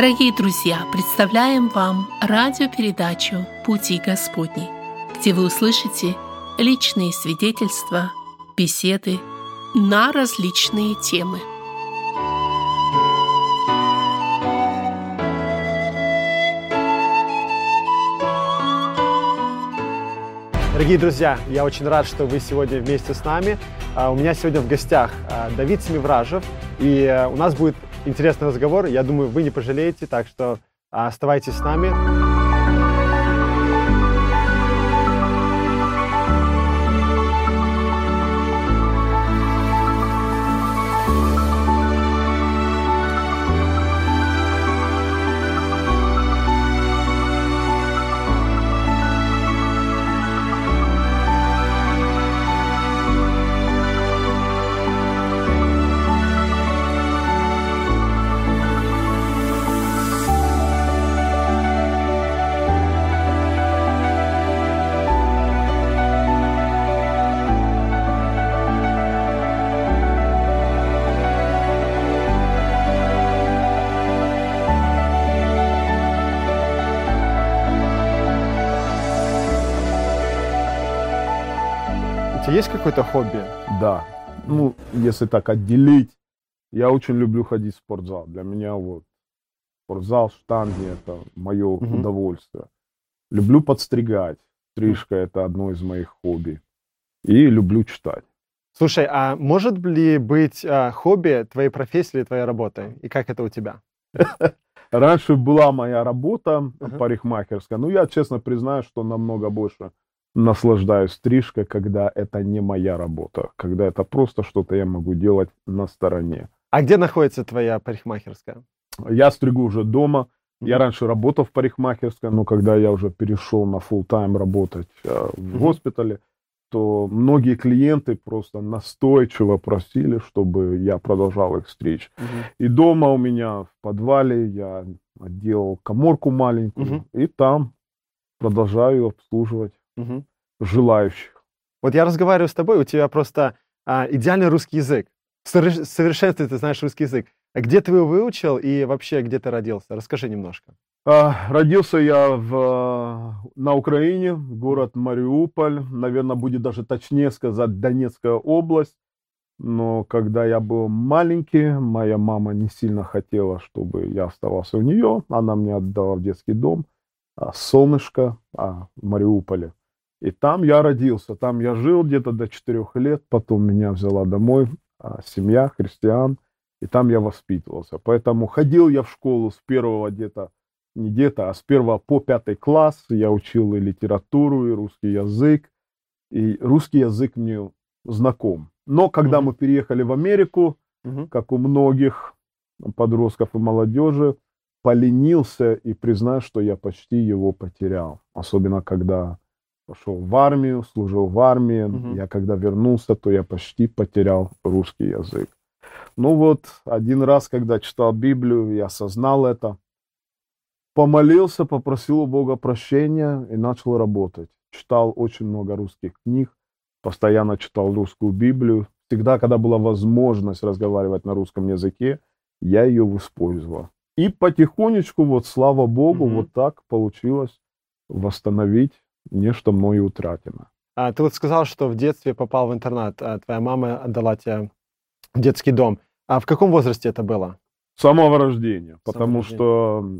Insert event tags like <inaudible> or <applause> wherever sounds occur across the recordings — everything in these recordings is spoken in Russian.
Дорогие друзья, представляем вам радиопередачу «Пути Господни», где вы услышите личные свидетельства, беседы на различные темы. Дорогие друзья, я очень рад, что вы сегодня вместе с нами. А, у меня сегодня в гостях а, Давид Семивражев, и э, у нас будет интересный разговор. Я думаю, вы не пожалеете, так что а, оставайтесь с нами. Какое-то хобби? Да. Ну, если так отделить, я очень люблю ходить в спортзал. Для меня вот спортзал, штанги – это мое Мгм. удовольствие. Люблю подстригать. Стрижка – это одно из моих хобби. И люблю читать. Слушай, а может ли быть а, хобби твоей профессией или твоей работой? И как это у тебя? <laughs> Раньше была моя работа парикмахерская, но я честно признаю, что намного больше наслаждаюсь стрижкой, когда это не моя работа, когда это просто что-то я могу делать на стороне. А где находится твоя парикмахерская? Я стригу уже дома. Я раньше работал в парикмахерской, но когда я уже перешел на full тайм работать э, в госпитале, то многие клиенты просто настойчиво просили, чтобы я продолжал их стричь. И дома у меня в подвале я отделал коморку маленькую, и там продолжаю обслуживать Мгм. Желающих. Вот я разговариваю с тобой, у тебя просто а, идеальный русский язык. В совершенстве ты знаешь русский язык. А где ты его выучил и вообще где ты родился? Расскажи немножко. А, Родился я в, на Украине, город Мариуполь, наверное, будет даже точнее сказать Донецкая область. Но когда я был маленький, моя мама не сильно хотела, чтобы я оставался у нее. Она мне отдала в детский дом а, «Солнышко» а, в Мариуполе. И там я родился, там я жил где-то до четырех лет. Потом меня взяла домой а, семья христиан, и там я воспитывался. Поэтому ходил я в школу с первого где-то не где-то, а с первого по пятый класс я учил и литературу, и русский язык. И русский язык мне знаком. Но когда Мгм. мы переехали в Америку, Мгм. как у многих подростков и молодежи, поленился и признаю, что я почти его потерял. Особенно когда пошел в армию, служил в армии. Мгм. Я когда вернулся, то я почти потерял русский язык. Ну вот, один раз, когда читал Библию, я осознал это, помолился, попросил у Бога прощения и начал работать. Читал очень много русских книг, постоянно читал русскую Библию. Всегда, когда была возможность разговаривать на русском языке, я ее использовал. И потихонечку, вот слава Богу, Мгм. вот так получилось восстановить нечто мною утраченное. А, ты вот сказал, что в детстве попал в интернат, а твоя мама отдала тебя в детский дом. А в каком возрасте это было? С самого рождения, потому рождения. что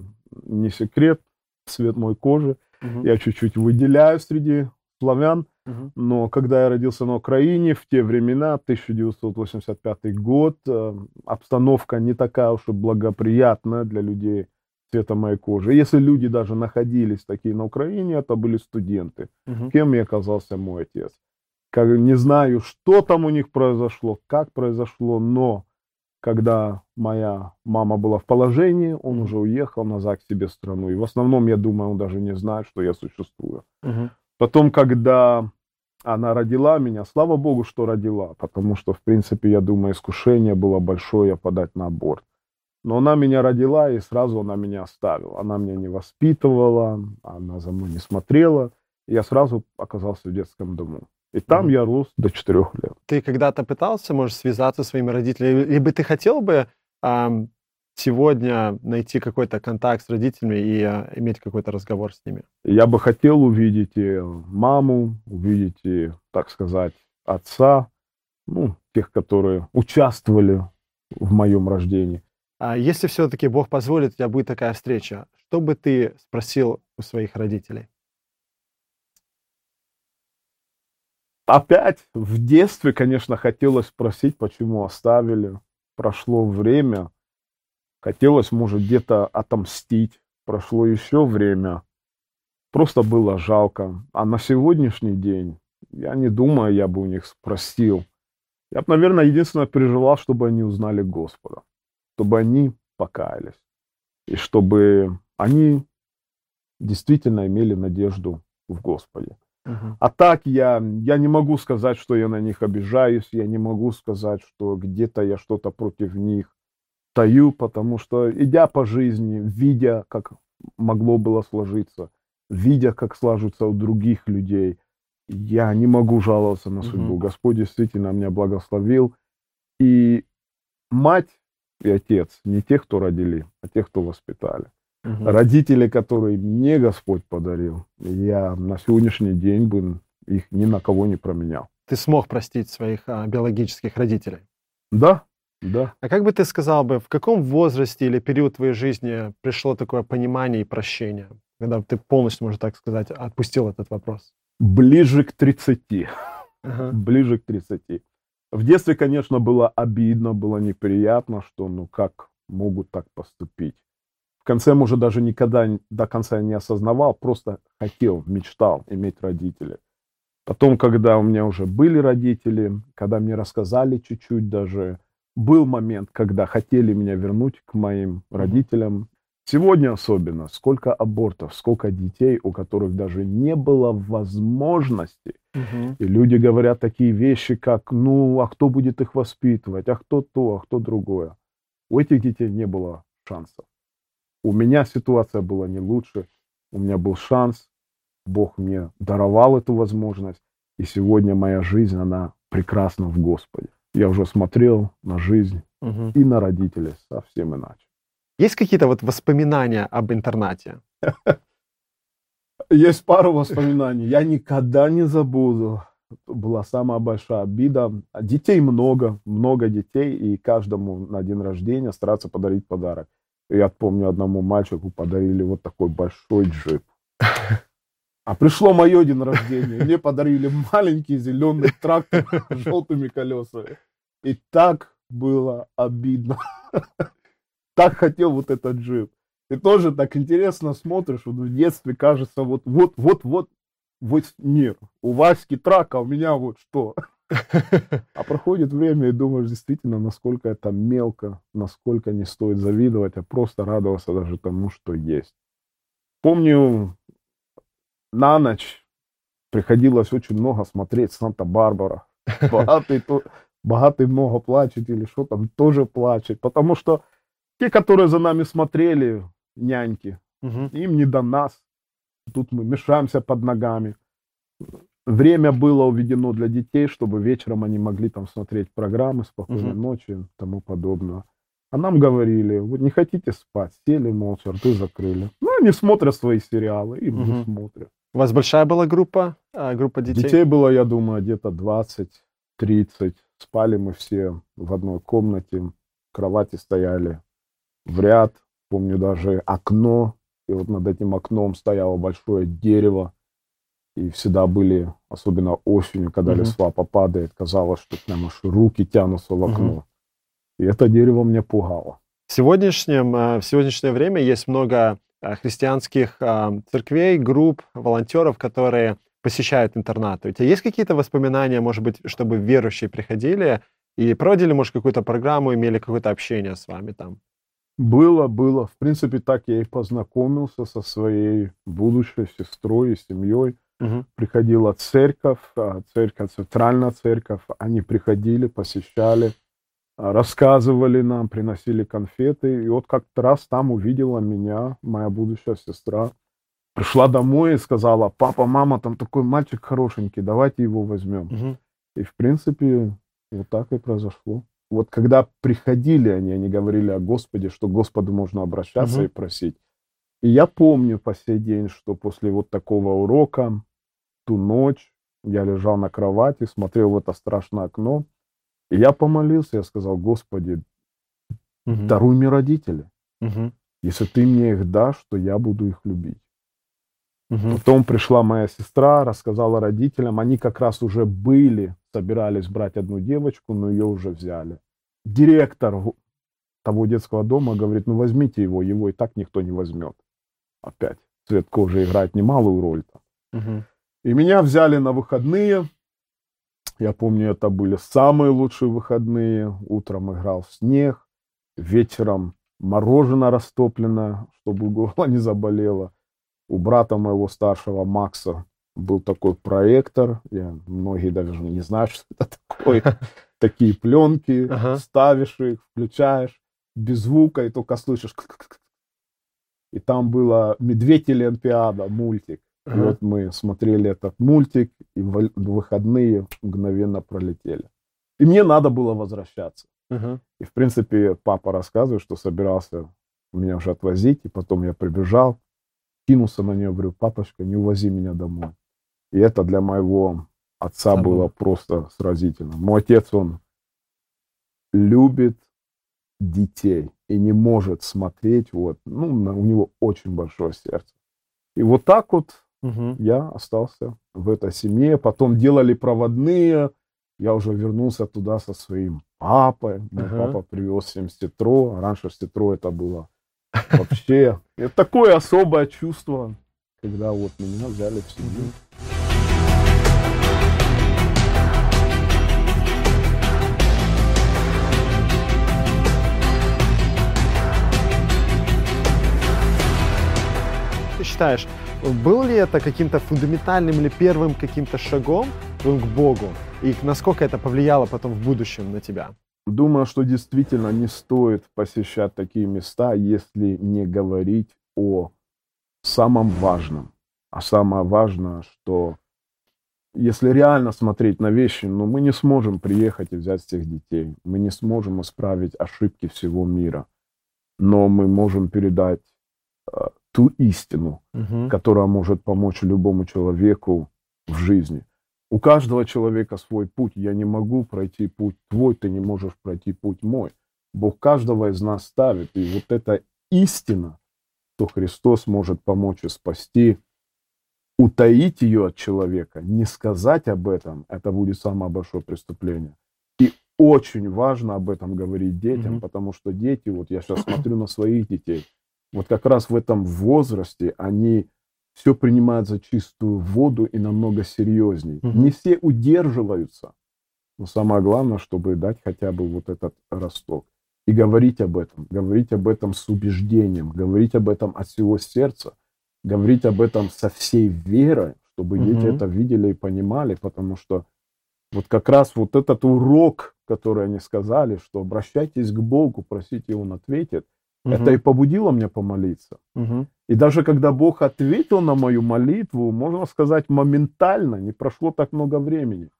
не секрет, цвет моей кожи, Мгм. я чуть-чуть выделяю среди славян, Мгм. но когда я родился на Украине в те времена, 1985 год, э, обстановка не такая уж и благоприятная для людей цвета моей кожи. Если люди даже находились такие на Украине, это были студенты. Мгм. Кем и оказался мой отец. Как, не знаю, что там у них произошло, как произошло, но когда моя мама была в положении, он уже уехал назад к себе в страну. И в основном, я думаю, он даже не знает, что я существую. Мгм. Потом, когда она родила меня, слава богу, что родила, потому что, в принципе, я думаю, искушение было большое подать на аборт. Но она меня родила, и сразу она меня оставила. Она меня не воспитывала, она за мной не смотрела. И я сразу оказался в детском дому. И там Мгм. я рос до четырех лет. Ты когда-то пытался, может, связаться со своими родителями, либо ты хотел бы ам, сегодня найти какой-то контакт с родителями и э, иметь какой-то разговор с ними? Я бы хотел увидеть и маму, увидеть и, так сказать, отца, ну, тех, которые участвовали в моем рождении. А если все-таки Бог позволит, у тебя будет такая встреча, что бы ты спросил у своих родителей? Опять в детстве, конечно, хотелось спросить, почему оставили. Прошло время. Хотелось, может, где-то отомстить. Прошло еще время. Просто было жалко. А на сегодняшний день, я не думаю, я бы у них спросил. Я бы, наверное, единственное переживал, чтобы они узнали Господа. Чтобы они покаялись. И чтобы они действительно имели надежду в Господе. Uh-huh. А так я, я не могу сказать, что я на них обижаюсь, я не могу сказать, что где-то я что-то против них таю, потому что, идя по жизни, видя, как могло было сложиться, видя, как сложится у других людей, я не могу жаловаться на судьбу. Uh-huh. Господь действительно меня благословил. И мать и отец не тех, кто родили, а тех, кто воспитали. Угу. Родители, которые мне Господь подарил, я на сегодняшний день бы их ни на кого не променял. Ты смог простить своих а, биологических родителей? Да, да. А как бы ты сказал бы, в каком возрасте или период твоей жизни пришло такое понимание и прощение, когда ты полностью, можно так сказать, отпустил этот вопрос? Ближе к 30. Ага. Ближе к 30. В детстве, конечно, было обидно, было неприятно, что ну как могут так поступить конце, может, даже никогда до конца не осознавал, просто хотел, мечтал иметь родителей. Потом, когда у меня уже были родители, когда мне рассказали чуть-чуть даже, был момент, когда хотели меня вернуть к моим родителям. Сегодня особенно, сколько абортов, сколько детей, у которых даже не было возможности. Угу. И люди говорят такие вещи, как, ну, а кто будет их воспитывать, а кто то, а кто другое. У этих детей не было шансов. У меня ситуация была не лучше. У меня был шанс. Бог мне даровал эту возможность. И сегодня моя жизнь, она прекрасна в Господе. Я уже смотрел на жизнь угу. и на родителей совсем иначе. Есть какие-то вот воспоминания об интернате? <laughs> Есть пару воспоминаний. Я никогда не забуду. Была самая большая обида. Детей много, много детей, и каждому на день рождения стараться подарить подарок. Я помню, одному мальчику подарили вот такой большой джип. А пришло мое день рождения, мне подарили маленький зеленый трактор <laughs> с желтыми колесами. И так было обидно. <laughs> Так хотел вот этот джип. Ты тоже так интересно смотришь, вот в детстве кажется, вот, вот, вот, вот, вот мир. У Васьки трак, а у меня вот что. <laughs> А проходит время и думаешь действительно, насколько это мелко, насколько не стоит завидовать, а просто радоваться даже тому, что есть. Помню, на ночь приходилось очень много смотреть Санта-Барбара. <laughs> Богатый, то, богатый много плачет или что там, тоже плачет. Потому что те, которые за нами смотрели, няньки, угу. им не до нас. Тут мы мешаемся под ногами время было уведено для детей, чтобы вечером они могли там смотреть программы «Спокойной угу. ночи» и тому подобное. А нам говорили, вы не хотите спать, сели молча, рты закрыли. Ну, они смотрят свои сериалы и угу. смотрят. У вас большая была группа, а, группа детей? Детей было, я думаю, где-то 20-30. Спали мы все в одной комнате, кровати стояли в ряд. Помню даже окно, и вот над этим окном стояло большое дерево и всегда были, особенно осенью, когда угу. листва попадает, казалось, что прям аж руки тянутся в окно. Угу. И это дерево меня пугало. В, сегодняшнем, э, в сегодняшнее время есть много э, христианских э, церквей, групп, волонтеров, которые посещают интернаты. У тебя есть какие-то воспоминания, может быть, чтобы верующие приходили и проводили, может, какую-то программу, имели какое-то общение с вами там? Было, было. В принципе, так я и познакомился со своей будущей сестрой и семьей. Угу. Приходила церковь, а, церковь, центральная церковь. Они приходили, посещали, рассказывали нам, приносили конфеты. И вот как-то раз там увидела меня моя будущая сестра. Пришла домой и сказала, папа, мама, там такой мальчик хорошенький, давайте его возьмем. Угу. И в принципе вот так и произошло. Вот когда приходили они, они говорили о Господе, что Господу можно обращаться Мгм. и просить. И я помню по сей день, что после вот такого урока, ту ночь, я лежал на кровати, смотрел в это страшное окно, и я помолился, я сказал, Господи, Мгм. даруй мне родителей. Мгм. Если ты мне их дашь, то я буду их любить. Мгм. Потом пришла моя сестра, рассказала родителям. Они как раз уже были, собирались брать одну девочку, но ее уже взяли. Директор того детского дома говорит, ну возьмите его, его и так никто не возьмет. Опять. Цвет кожи играет немалую роль там. Мгм. И меня взяли на выходные. Я помню, это были самые лучшие выходные. Утром играл в снег, вечером мороженое растоплено, чтобы горло не заболело. У брата моего старшего Макса был такой проектор. Я, многие даже не знают, <laughs> что это такое. <laughs> Такие пленки, ставишь их, включаешь, без звука, и только слышишь. <laughs> И там была «Медведь или Олимпиада» мультик. И вот мы смотрели этот мультик, и выходные мгновенно пролетели. И мне надо было возвращаться. И, в принципе, папа рассказывает, что собирался меня уже отвозить, и потом я прибежал, кинулся на нее, говорю, папочка, не увози меня домой. И это для моего отца Отца было просто сразительно. Мой отец, он любит детей и не может смотреть, вот, ну, на- у него очень большое сердце. И вот так вот Мгм. я остался в этой семье. Потом делали проводные. Я уже вернулся туда со своим папой. Мой Ага. папа привез им сетро. Раньше сетро это было вообще это такое особое чувство, когда вот меня взяли в семью. Ты считаешь, был ли это каким-то фундаментальным или первым каким-то шагом к Богу? И насколько это повлияло потом в будущем на тебя? Думаю, что действительно не стоит посещать такие места, если не говорить о самом важном. А самое важное, что если реально смотреть на вещи, ну, мы не сможем приехать и взять всех детей. Мы не сможем исправить ошибки всего мира. Но мы можем передать э, ту истину, Мгм. которая может помочь любому человеку в жизни. У каждого человека свой путь. Я не могу пройти путь твой, ты не можешь пройти путь мой. Бог каждого из нас ставит. И вот эта истина, что Христос может помочь и спасти, утаить ее от человека, не сказать об этом, это будет самое большое преступление. И очень важно об этом говорить детям, Мгм. потому что дети, вот я сейчас <clears throat> смотрю на своих детей, вот как раз в этом возрасте они все принимают за чистую воду и намного серьезней. Мгм. Не все удерживаются, но самое главное, чтобы дать хотя бы вот этот росток. И говорить об этом, говорить об этом с убеждением, говорить об этом от всего сердца, говорить об этом со всей верой, чтобы дети Мгм. это видели и понимали, потому что вот как раз вот этот урок, который они сказали, что обращайтесь к Богу, просите, Он ответит, это и побудило меня помолиться. Мгм. И даже когда Бог ответил на мою молитву, можно сказать, моментально, не прошло так много времени.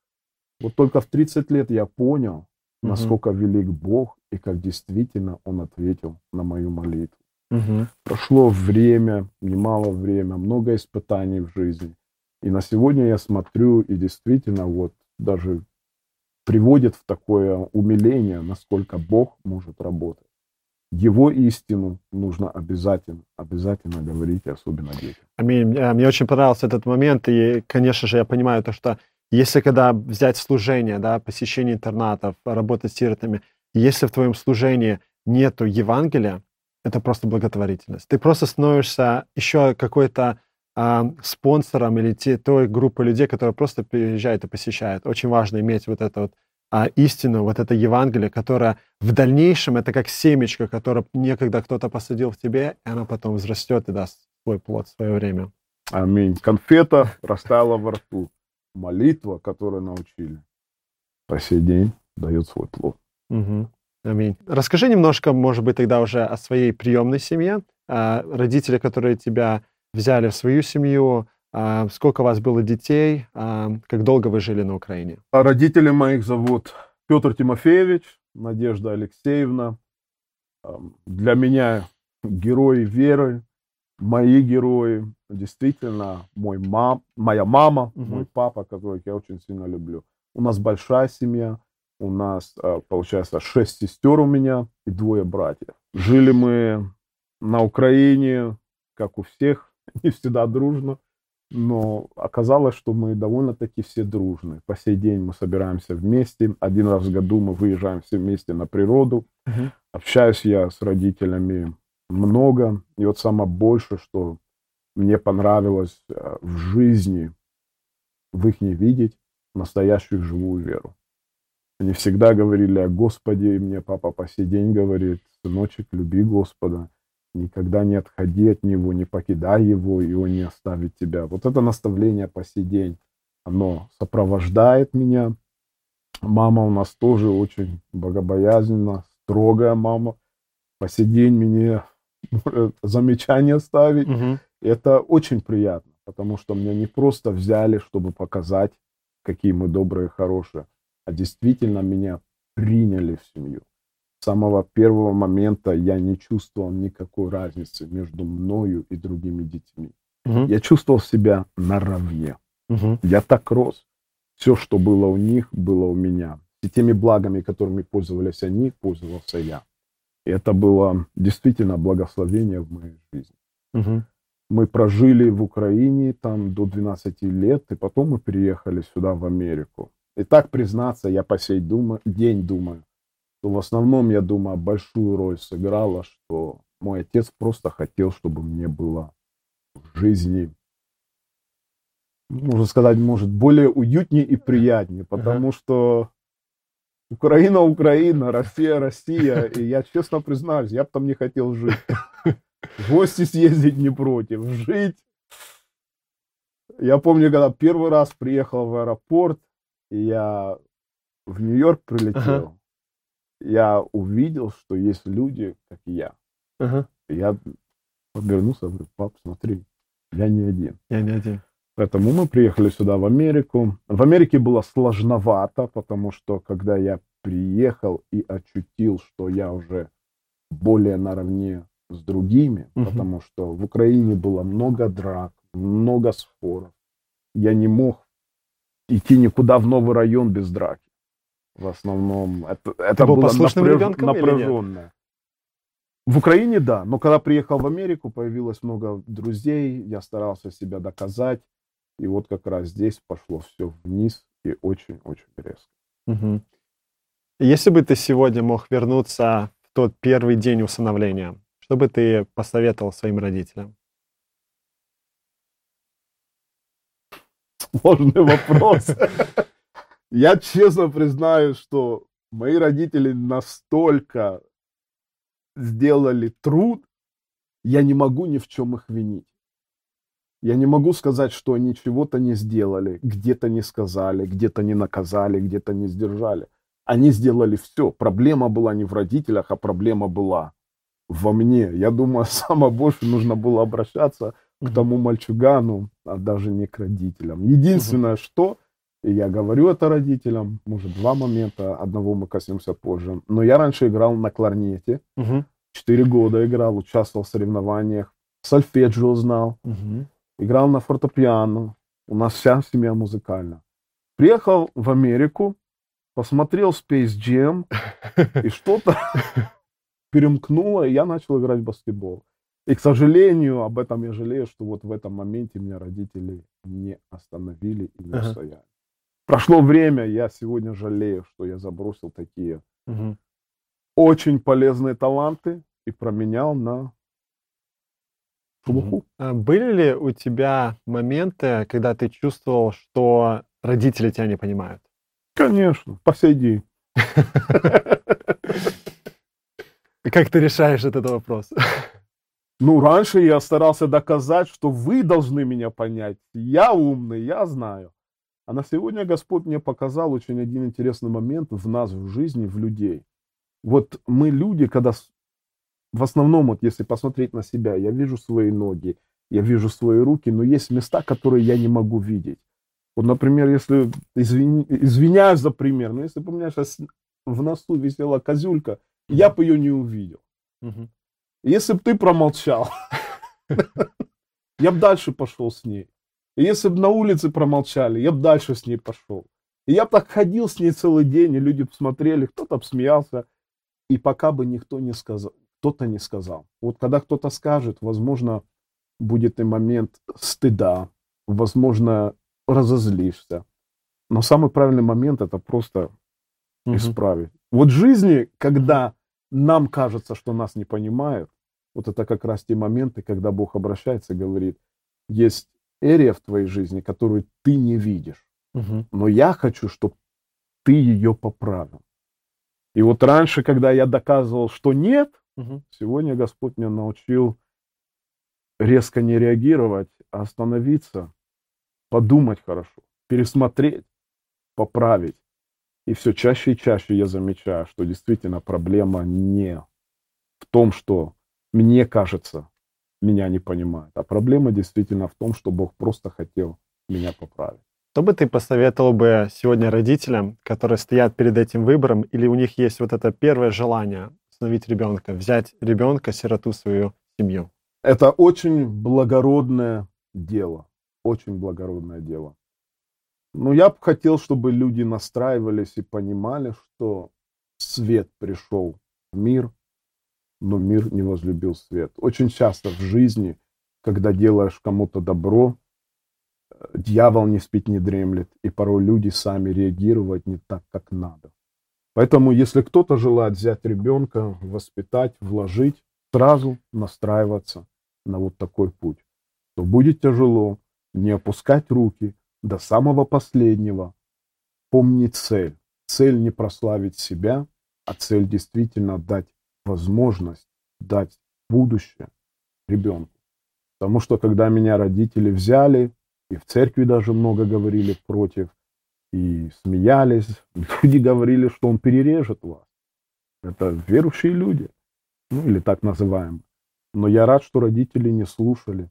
Вот только в 30 лет я понял, Мгм. насколько велик Бог и как действительно Он ответил на мою молитву. Мгм. Прошло время, немало время, много испытаний в жизни. И на сегодня я смотрю, и действительно вот даже приводит в такое умиление, насколько Бог может работать. Его истину нужно обязательно, обязательно говорить, особенно детям. Аминь. Э, Мне очень понравился этот момент, и, конечно же, я понимаю то, что если когда взять служение, да, посещение интернатов, работать с сиротами, если в твоем служении нету Евангелия, это просто благотворительность. Ты просто становишься еще какой-то а, спонсором или те, той группы людей, которые просто приезжают и посещают. Очень важно иметь вот эту вот а, истину, вот это Евангелие, которое в дальнейшем это как семечко, которое некогда кто-то посадил в тебе, и оно потом взрастет и даст свой плод в свое время. Аминь. Конфета растаяла во рту. Молитва, которую научили, по сей день дает свой плод. Мгм. Аминь. Расскажи немножко, может быть, тогда уже о своей приемной семье, а, родители, которые тебя взяли в свою семью, сколько у вас было детей, а, как долго вы жили на Украине? А родители моих зовут Петр Тимофеевич, Надежда Алексеевна. Для меня герои веры, мои герои, действительно, мой мам, моя мама, Мгм. мой папа, которых я очень сильно люблю. У нас большая семья, у нас, получается, шесть сестер у меня и двое братьев. Жили мы на Украине, как у всех, <laughs> не всегда дружно, но оказалось, что мы довольно-таки все дружны. По сей день мы собираемся вместе. Один раз в году мы выезжаем все вместе на природу. Мгм. Общаюсь я с родителями много. И вот самое большее, что мне понравилось э, в жизни, в их не видеть настоящую живую веру. Они всегда говорили о Господе, и мне папа по сей день говорит, сыночек, люби Господа, никогда не отходи от Него, не покидай Его, и Он не оставит тебя. Вот это наставление по сей день, оно сопровождает меня. Мама у нас тоже очень богобоязненна, строгая мама. По сей день мне <laughs> может замечания ставить. Мгм. Это очень приятно, потому что меня не просто взяли, чтобы показать, какие мы добрые и хорошие, а действительно меня приняли в семью. С самого первого момента я не чувствовал никакой разницы между мною и другими детьми. Мгм. Я чувствовал себя наравне. Мгм. Я так рос. Все, что было у них, было у меня. И теми благами, которыми пользовались они, пользовался я. И это было действительно благословение в моей жизни. Мгм. Мы прожили в Украине там до 12 лет, и потом мы переехали сюда, в Америку. И так признаться, я по сей дума- день думаю, что в основном, я думаю, большую роль сыграло, что мой отец просто хотел, чтобы мне было в жизни, можно сказать, может, более уютнее и приятнее, потому что Украина, Украина, Россия, Россия, и я честно признаюсь, я бы там не хотел жить. <laughs> В гости съездить не против, жить. Я помню, когда первый раз приехал в аэропорт, и я в Нью-Йорк прилетел, Ага. Я увидел, что есть люди, как я. Ага. И Я обернулся, говорю, пап, смотри, я не один. Я не один. Поэтому мы приехали сюда, в Америку. В Америке было сложновато, потому что когда я приехал и ощутил, что я уже более наравне с другими, Мгм. потому что в Украине было много драк, много споров. Я не мог идти никуда в новый район без драки. В основном это, это был было послушным напряж- напряженное. В Украине, да, но когда приехал в Америку, появилось много друзей, я старался себя доказать, и вот как раз здесь пошло все вниз и очень-очень резко. Мгм. Если бы ты сегодня мог вернуться в тот первый день усыновления, что бы ты посоветовал своим родителям? Сложный вопрос. <laughs> Я честно признаюсь, что мои родители настолько сделали труд, я не могу ни в чем их винить. Я не могу сказать, что они чего-то не сделали, где-то не сказали, где-то не наказали, где-то не сдержали. Они сделали все. Проблема была не в родителях, а проблема была во мне. Я думаю, <laughs> самое больше нужно было обращаться к тому мальчугану, а даже не к родителям. Единственное, что, и я говорю это родителям, может, два момента, одного мы коснемся позже, но я раньше играл на кларнете, Мгм. четыре года играл, участвовал в соревнованиях, сольфеджио знал, Мгм. играл на фортепиано, у нас вся семья музыкальна. Приехал в Америку, посмотрел Space Jam, <laughs> и что-то перемкнуло, и я начал играть в баскетбол. И, к сожалению, об этом я жалею, что вот в этом моменте меня родители не остановили и не Ага. Прошло время, я сегодня жалею, что я забросил такие Мгм. очень полезные таланты и променял на шелуху. А Были ли у тебя моменты, когда ты чувствовал, что родители тебя не понимают? Конечно, по сей день. <laughs> Как ты решаешь этот вопрос? <laughs> Ну, раньше я старался доказать, что вы должны меня понять. Я умный, я знаю. А на сегодня Господь мне показал очень один интересный момент в нас, в жизни, в людей. Вот мы люди, когда в основном, вот если посмотреть на себя, я вижу свои ноги, я вижу свои руки, но есть места, которые я не могу видеть. Вот, например, если, извини- извиняюсь за пример, но если бы у меня сейчас в носу висела козюлька, я бы ее не увидел. Если бы ты промолчал, <laughs> я бы дальше пошел с ней. И если бы на улице промолчали, я бы дальше с ней пошел. И я бы так ходил с ней целый день, и люди бы смотрели, кто-то смеялся, и пока бы никто не сказал, кто-то не сказал. Вот когда кто-то скажет, возможно, будет и момент стыда, возможно, разозлишься. Но самый правильный момент это просто Мгм. исправить. Вот в жизни, когда нам кажется, что нас не понимают, вот это как раз те моменты, когда Бог обращается и говорит, есть эрия в твоей жизни, которую ты не видишь, Мгм. но я хочу, чтобы ты ее поправил. И вот раньше, когда я доказывал, что нет, Мгм. сегодня Господь меня научил резко не реагировать, а остановиться, подумать хорошо, пересмотреть, поправить. И все чаще и чаще я замечаю, что действительно проблема не в том, что мне кажется, меня не понимают, а проблема действительно в том, что Бог просто хотел меня поправить. Что бы ты посоветовал бы сегодня родителям, которые стоят перед этим выбором, или у них есть вот это первое желание установить ребенка, взять ребенка, сироту свою семью? Это очень благородное дело, очень благородное дело. Но я бы хотел, чтобы люди настраивались и понимали, что свет пришел в мир, но мир не возлюбил свет. Очень часто в жизни, когда делаешь кому-то добро, э, дьявол не спит, не дремлет, и порой люди сами реагируют не так, как надо. Поэтому, если кто-то желает взять ребенка, воспитать, вложить, сразу настраиваться на вот такой путь, то будет тяжело, не опускать руки до самого последнего, помнить цель. Цель не прославить себя, а цель действительно дать возможность, дать будущее ребенку. Потому что когда меня родители взяли, и в церкви даже много говорили против, и смеялись, <laughs> люди говорили, что он перережет вас. Это верующие люди, ну или так называемые. Но я рад, что родители не слушали.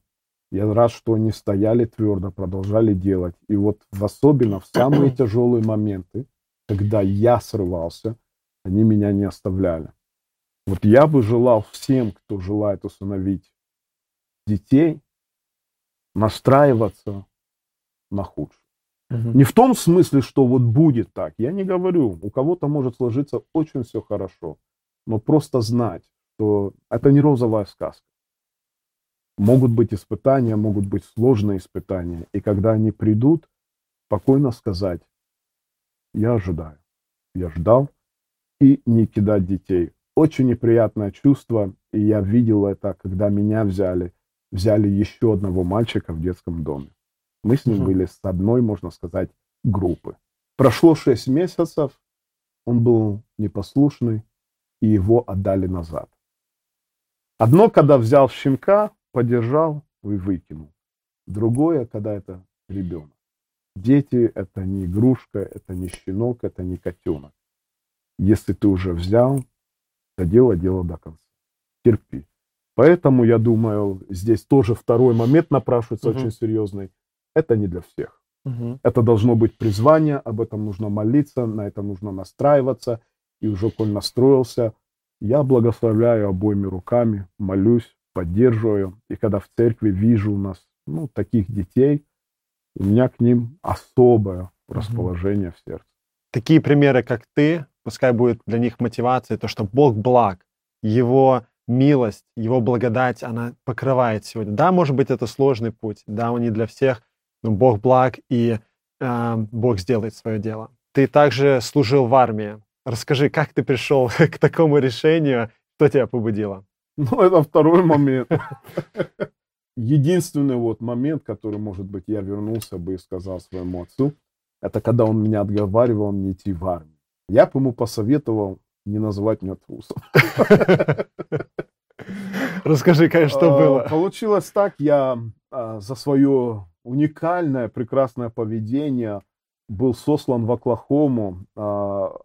Я рад, что они стояли твердо, продолжали делать. И вот в особенно в самые тяжелые моменты, когда я срывался, они меня не оставляли. Вот я бы желал всем, кто желает усыновить детей, настраиваться на худшее. Не в том смысле, что вот будет так. Я не говорю. У кого-то может сложиться очень все хорошо. Но просто знать, что это не розовая сказка. Могут быть испытания, могут быть сложные испытания. И когда они придут, спокойно сказать, я ожидаю. Я ждал. И не кидать детей. Очень неприятное чувство. И я видел это, когда меня взяли. Взяли еще одного мальчика в детском доме. Мы с ним Мгм. были с одной, можно сказать, группы. Прошло шесть месяцев, он был непослушный, и его отдали назад. Одно, когда взял щенка, подержал и выкинул. Другое, когда это ребенок. Дети – это не игрушка, это не щенок, это не котенок. Если ты уже взял, то дело до конца. Терпи. Поэтому, я думаю, здесь тоже второй момент напрашивается Мгм. очень серьезный. Это не для всех. Мгм. Это должно быть призвание, об этом нужно молиться, на это нужно настраиваться. И уже, коль настроился, я благословляю обоими руками, молюсь, поддерживаю. И когда в церкви вижу у нас ну, таких детей, у меня к ним особое расположение в сердце. Такие примеры, как ты, пускай будет для них мотивацией, то, что Бог благ, Его милость, Его благодать, она покрывает сегодня. Да, может быть, это сложный путь, да, он не для всех, но Бог благ, и э, Бог сделает свое дело. Ты также служил в армии. Расскажи, как ты пришел <laughs> к такому решению, что тебя побудило? Ну, это второй момент. Единственный вот момент, который, может быть, я вернулся бы и сказал своему отцу, это когда он меня отговаривал не идти в армию. Я бы ему посоветовал не называть меня трусом. <laughs> Расскажи, как что А, было. Получилось так, я а, за свое уникальное, прекрасное поведение был сослан в Оклахому а,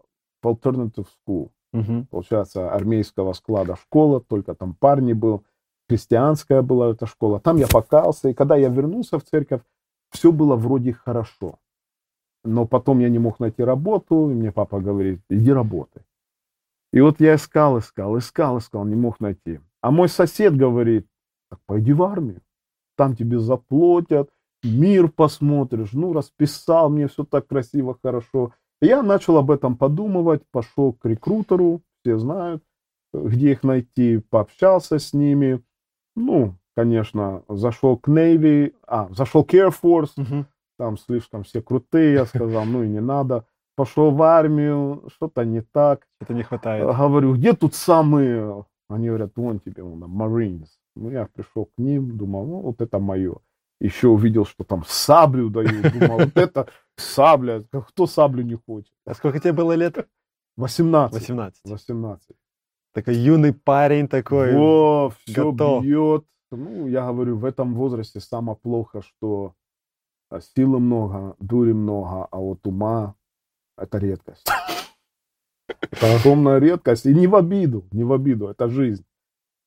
в Alternative School. Мгм. Получается, армейского склада школа, только там парни был. Христианская была эта школа. Там я покался, и когда я вернулся в церковь, все было вроде хорошо. Но потом я не мог найти работу, и мне папа говорит, иди работай. И вот я искал, искал, искал, искал, не мог найти. А мой сосед говорит, так пойди в армию, там тебе заплатят, мир посмотришь. Ну, расписал мне все так красиво, хорошо. Я начал об этом подумывать, пошел к рекрутеру, все знают, где их найти, пообщался с ними. Ну, конечно, зашел к Navy, а, зашел к Air Force, Мгм. Там слишком все крутые, я сказал, ну и не надо. Пошел в армию, что-то не так. Это не хватает. Говорю, где тут самые? Они говорят, вон тебе, вон, Marines. Ну, я пришел к ним, думал, ну, вот это мое. Еще увидел, что там саблю дают. Думал, вот это сабля. Кто саблю не хочет? А сколько тебе было лет? 18. 18. 18. Такой юный парень такой. Во, все готов. бьет. Ну, я говорю, в этом возрасте самое плохо, что а, силы много, дури много, а вот ума это редкость. Это огромная редкость. И не в обиду, не в обиду, это жизнь.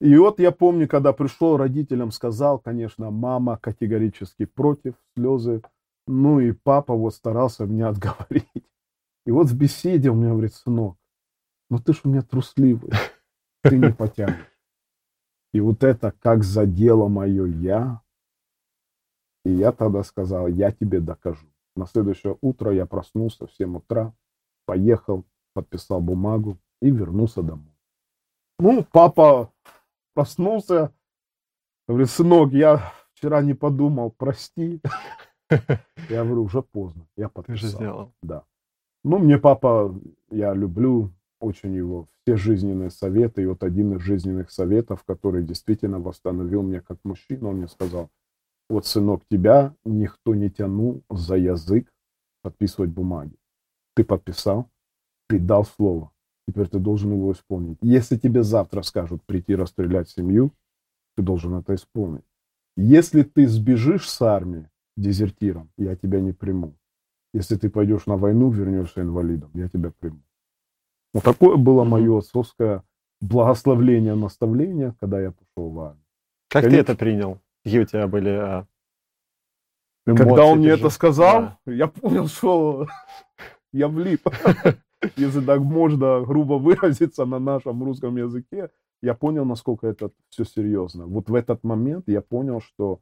И вот я помню, когда пришел, родителям сказал, конечно, мама категорически против, слезы. Ну и папа вот старался меня <laughs> отговорить. И вот в беседе он мне говорит, сынок, ну ты ж у меня трусливый, ты не потянешь. И вот это как задело мое я. И я тогда сказал, я тебе докажу. На следующее утро я проснулся в 7 утра, поехал, подписал бумагу и вернулся домой. Ну, папа проснулся, говорит, сынок, я вчера не подумал, прости. <laughs> Я говорю, уже поздно, я Ты же подписал. сделал. Да. Ну, мне папа, я люблю очень его, все жизненные советы. И вот один из жизненных советов, который действительно восстановил меня как мужчину, он мне сказал, вот, сынок, тебя никто не тянул за язык подписывать бумаги. Ты подписал, ты дал слово. Теперь ты должен его исполнить. Если тебе завтра скажут прийти расстрелять семью, ты должен это исполнить. Если ты сбежишь с армии дезертиром, я тебя не приму. Если ты пойдешь на войну, вернешься инвалидом, я тебя приму. Вот такое было мое отцовское благословление, наставление, когда я пошел в армию. Как ты Конечно. это принял? Какие у тебя были а, Когда эмоции, он мне ты это же- сказал, Да. <laughs> я понял, что <laughs> я влип. <laughs> Если так можно грубо выразиться на нашем русском языке, я понял, насколько это все серьезно. Вот в этот момент я понял, что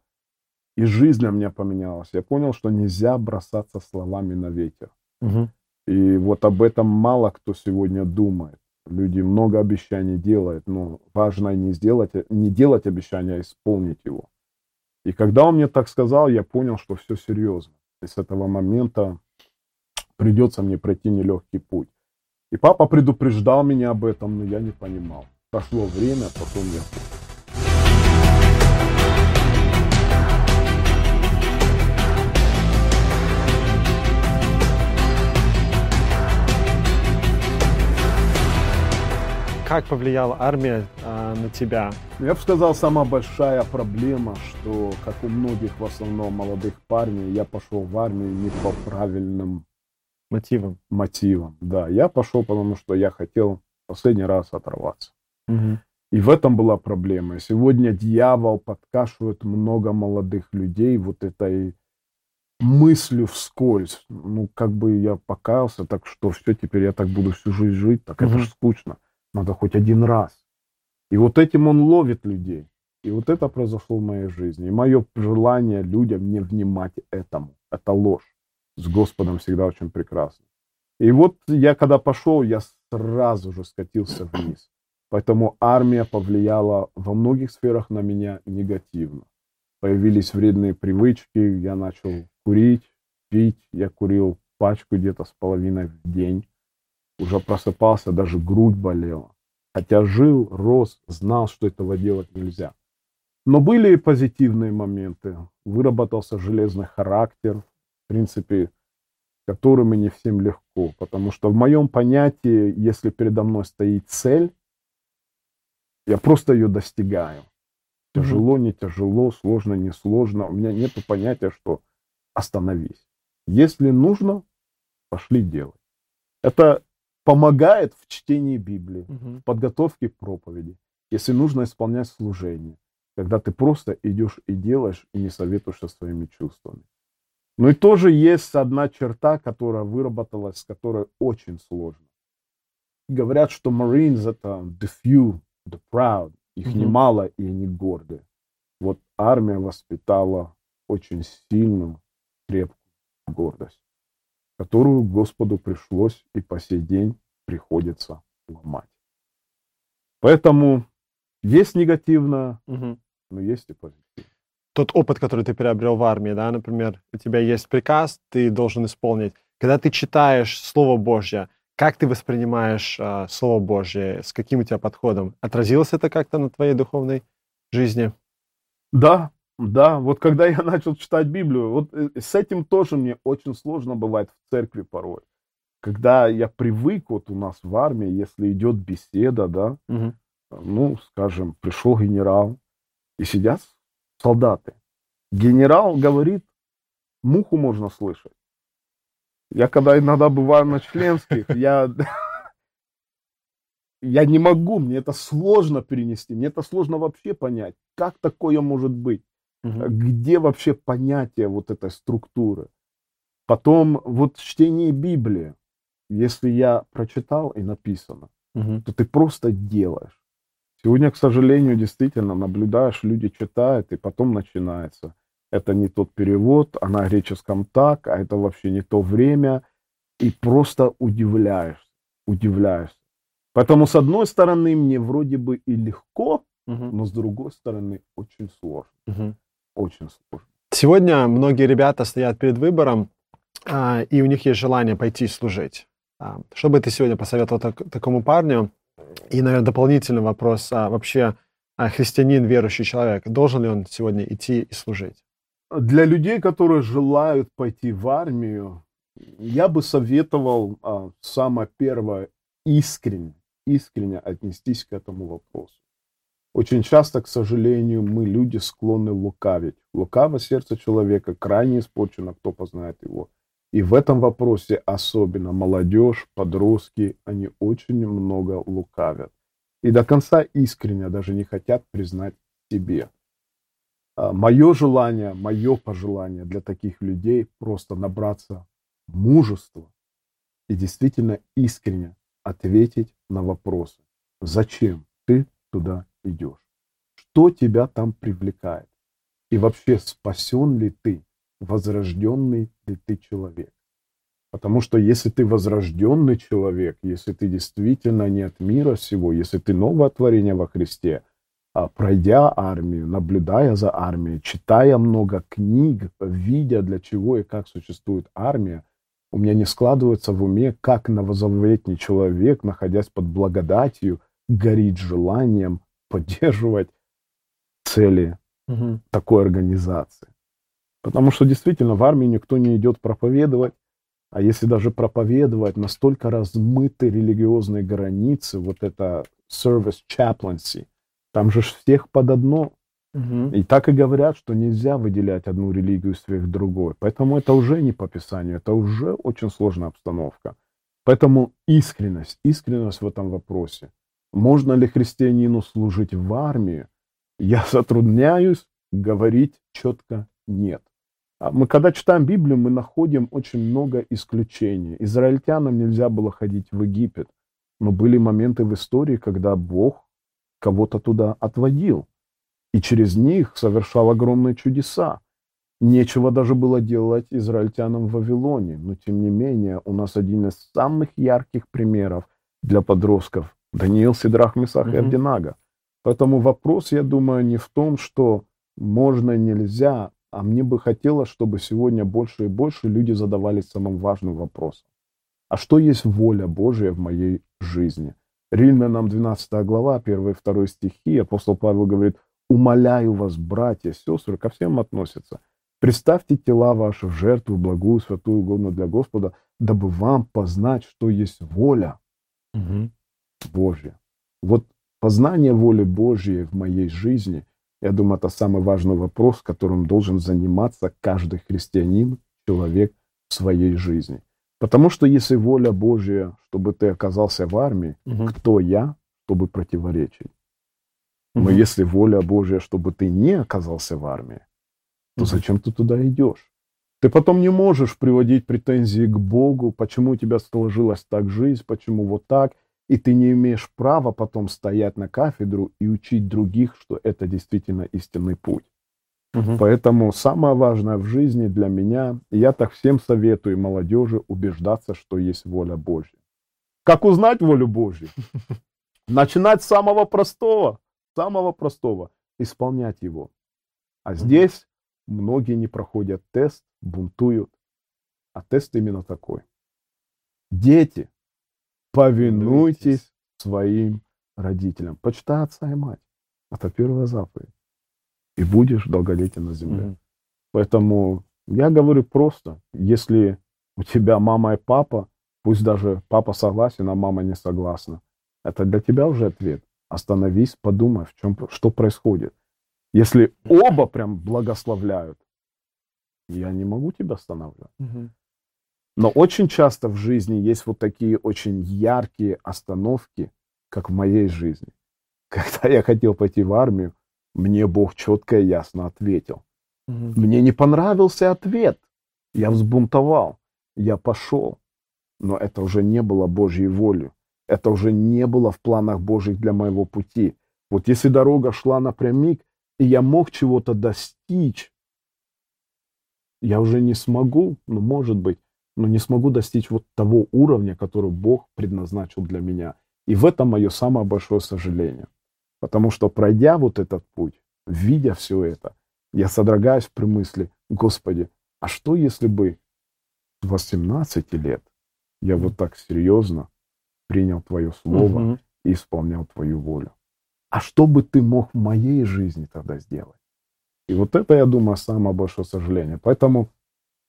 и жизнь у меня поменялась. Я понял, что нельзя бросаться словами на ветер. Мгм. И вот об этом мало кто сегодня думает. Люди много обещаний делают, но важно не сделать, не делать обещания, а исполнить его. И когда он мне так сказал, я понял, что все серьезно. И с этого момента придется мне пройти нелегкий путь. И папа предупреждал меня об этом, но я не понимал. Прошло время, потом я понял. Как повлияла армия а, на тебя? Я бы сказал, самая большая проблема, что, как у многих в основном молодых парней, я пошел в армию не по правильным Мотивом? мотивам. Да, я пошел, потому что я хотел последний раз оторваться. Мгм. И в этом была проблема. Сегодня дьявол подкашивает много молодых людей вот этой мыслью вскользь. Ну, как бы я покаялся, так что все, теперь я так буду всю жизнь жить, так это Мгм. же скучно. Надо хоть один раз. И вот этим он ловит людей. И вот это произошло в моей жизни. И мое желание людям не внимать этому. Это ложь. С Господом всегда очень прекрасно. И вот я когда пошел, я сразу же скатился вниз. Поэтому армия повлияла во многих сферах на меня негативно. Появились вредные привычки, я начал курить, пить. Я курил пачку где-то с половиной в день. Уже просыпался, даже грудь болела. Хотя жил, рос, знал, что этого делать нельзя. Но были и позитивные моменты. Выработался железный характер, в принципе, которыми не всем легко. Потому что в моем понятии, если передо мной стоит цель, я просто ее достигаю. Тяжело, не тяжело, сложно, не сложно. У меня нет понятия, что остановись. Если нужно, пошли делать. Это помогает в чтении Библии, Мгм. в подготовке к проповеди, если нужно исполнять служение, когда ты просто идешь и делаешь, и не советуешься своими чувствами. Ну и тоже есть одна черта, которая выработалась, с которой очень сложно. Говорят, что Marines это the few, the proud, их Мгм. немало и они горды. Вот армия воспитала очень сильную, крепкую гордость, которую Господу пришлось и по сей день приходится ломать. Поэтому есть негативное, Мгм. но есть и позитивное. Тот опыт, который ты приобрел в армии, да, например, у тебя есть приказ, ты должен исполнить. Когда ты читаешь Слово Божье, как ты воспринимаешь а, Слово Божье, с каким у тебя подходом? Отразилось это как-то на твоей духовной жизни? Да, да, вот когда я <laughs> начал читать Библию, вот э, с этим тоже мне очень сложно бывает в церкви порой. Когда я привык, вот у нас в армии, если идет беседа, да, Мгм. ну, скажем, пришел генерал, и сидят солдаты. Генерал говорит, муху можно слышать. Я когда иногда бываю на членских, я, <laughs> я не могу, мне это сложно перенести, мне это сложно вообще понять, как такое может быть, Мгм. где вообще понятие вот этой структуры. Потом вот чтение Библии, если я прочитал и написано, Мгм. то ты просто делаешь. Сегодня, к сожалению, действительно наблюдаешь, люди читают, и потом начинается. Это не тот перевод, а на греческом так, а это вообще не то время. И просто удивляешься, удивляешься. Поэтому, с одной стороны, мне вроде бы и легко, Мгм. но с другой стороны, очень сложно. Мгм. Очень сложно. Сегодня многие ребята стоят перед выбором, а, и у них есть желание пойти служить. А, Что бы ты сегодня посоветовал так- такому парню? И, наверное, дополнительный вопрос. а, Вообще, а, христианин, верующий человек, должен ли он сегодня идти и служить? Для людей, которые желают пойти в армию, я бы советовал а, самое первое искренне, искренне отнестись к этому вопросу. Очень часто, к сожалению, мы, люди, склонны лукавить. Лукаво сердце человека крайне испорчено, кто познает его. И в этом вопросе особенно молодежь, подростки, они очень много лукавят. И до конца искренне даже не хотят признать себе. Мое желание, мое пожелание для таких людей просто набраться мужества и действительно искренне ответить на вопросы. Зачем ты туда идешь? Что тебя там привлекает? И вообще, спасен ли ты? Возрожденный ли ты человек? Потому что если ты возрожденный человек, если ты действительно не от мира всего, если ты новое творение во Христе, а пройдя армию, наблюдая за армией, читая много книг, видя для чего и как существует армия, у меня не складывается в уме, как новозаветний человек, находясь под благодатью, горит желанием поддерживать цели Мгм. такой организации. Потому что действительно в армии никто не идет проповедовать, а если даже проповедовать, настолько размыты религиозные границы, вот это service chaplaincy, там же всех под одно. Мгм. И так и говорят, что нельзя выделять одну религию сверх другой. Поэтому это уже не по Писанию, это уже очень сложная обстановка. Поэтому искренность, искренность в этом вопросе. Можно ли христианину служить в армии? Я затрудняюсь говорить четко нет. А Мы когда читаем Библию, мы находим очень много исключений. Израильтянам нельзя было ходить в Египет, но были моменты в истории, когда Бог кого-то туда отводил и через них совершал огромные чудеса. Нечего даже было делать израильтянам в Вавилоне, но тем не менее у нас один из самых ярких примеров для подростков – Даниил, Сидрах, Месах и. Абдинага. Поэтому вопрос, я думаю, не в том, что можно, нельзя, а мне бы хотелось, чтобы сегодня больше и больше люди задавались самым важным вопросом. А что есть воля Божия в моей жизни? Римлянам 12 глава, 1 и 2 стихи, апостол Павел говорит, «Умоляю вас, братья, сестры, ко всем относятся, представьте тела ваши в жертву, благую, святую, угодную для Господа, дабы вам познать, что есть воля Мгм. Божья». Вот познание воли Божьей в моей жизни, я думаю, это самый важный вопрос, которым должен заниматься каждый христианин, человек в своей жизни. Потому что если воля Божья, чтобы ты оказался в армии, Мгм. кто я, чтобы противоречить? Но Мгм. если воля Божья, чтобы ты не оказался в армии, то Мгм. зачем ты туда идешь? Ты потом не можешь приводить претензии к Богу, почему у тебя сложилась так жизнь, почему вот так, и ты не имеешь права потом стоять на кафедру и учить других, что это действительно истинный путь. Угу. Поэтому самое важное в жизни для меня, я так всем советую молодежи убеждаться, что есть воля Божья. Как узнать волю Божью? <laughs> Начинать с самого простого, самого простого, исполнять его. А здесь многие не проходят тест, бунтуют. А тест именно такой. Дети, повинуйтесь своим родителям. Почитай отца и мать. Это первая заповедь и будешь долголетен на земле. Mm-hmm. Поэтому я говорю просто, если у тебя мама и папа, пусть даже папа согласен, а мама не согласна, это для тебя уже ответ. Остановись, подумай, в чем, что происходит. Если оба прям благословляют, я не могу тебя останавливать. Mm-hmm. Но очень часто в жизни есть вот такие очень яркие остановки, как в моей жизни. <laughs> Когда я хотел пойти в армию, мне Бог четко и ясно ответил. Угу. Мне не понравился ответ. Я взбунтовал. Я пошел. Но это уже не было Божьей волей. Это уже не было в планах Божьих для моего пути. Вот если дорога шла напрямик, и я мог чего-то достичь, я уже не смогу, ну, может быть, но не смогу достичь вот того уровня, который Бог предназначил для меня. И в этом мое самое большое сожаление. Потому что пройдя вот этот путь, видя все это, я содрогаюсь при мысли, Господи, а что если бы с 18 лет я вот так серьезно принял Твое Слово угу. и исполнял Твою волю? А что бы Ты мог в моей жизни тогда сделать? И вот это, я думаю, самое большое сожаление. Поэтому,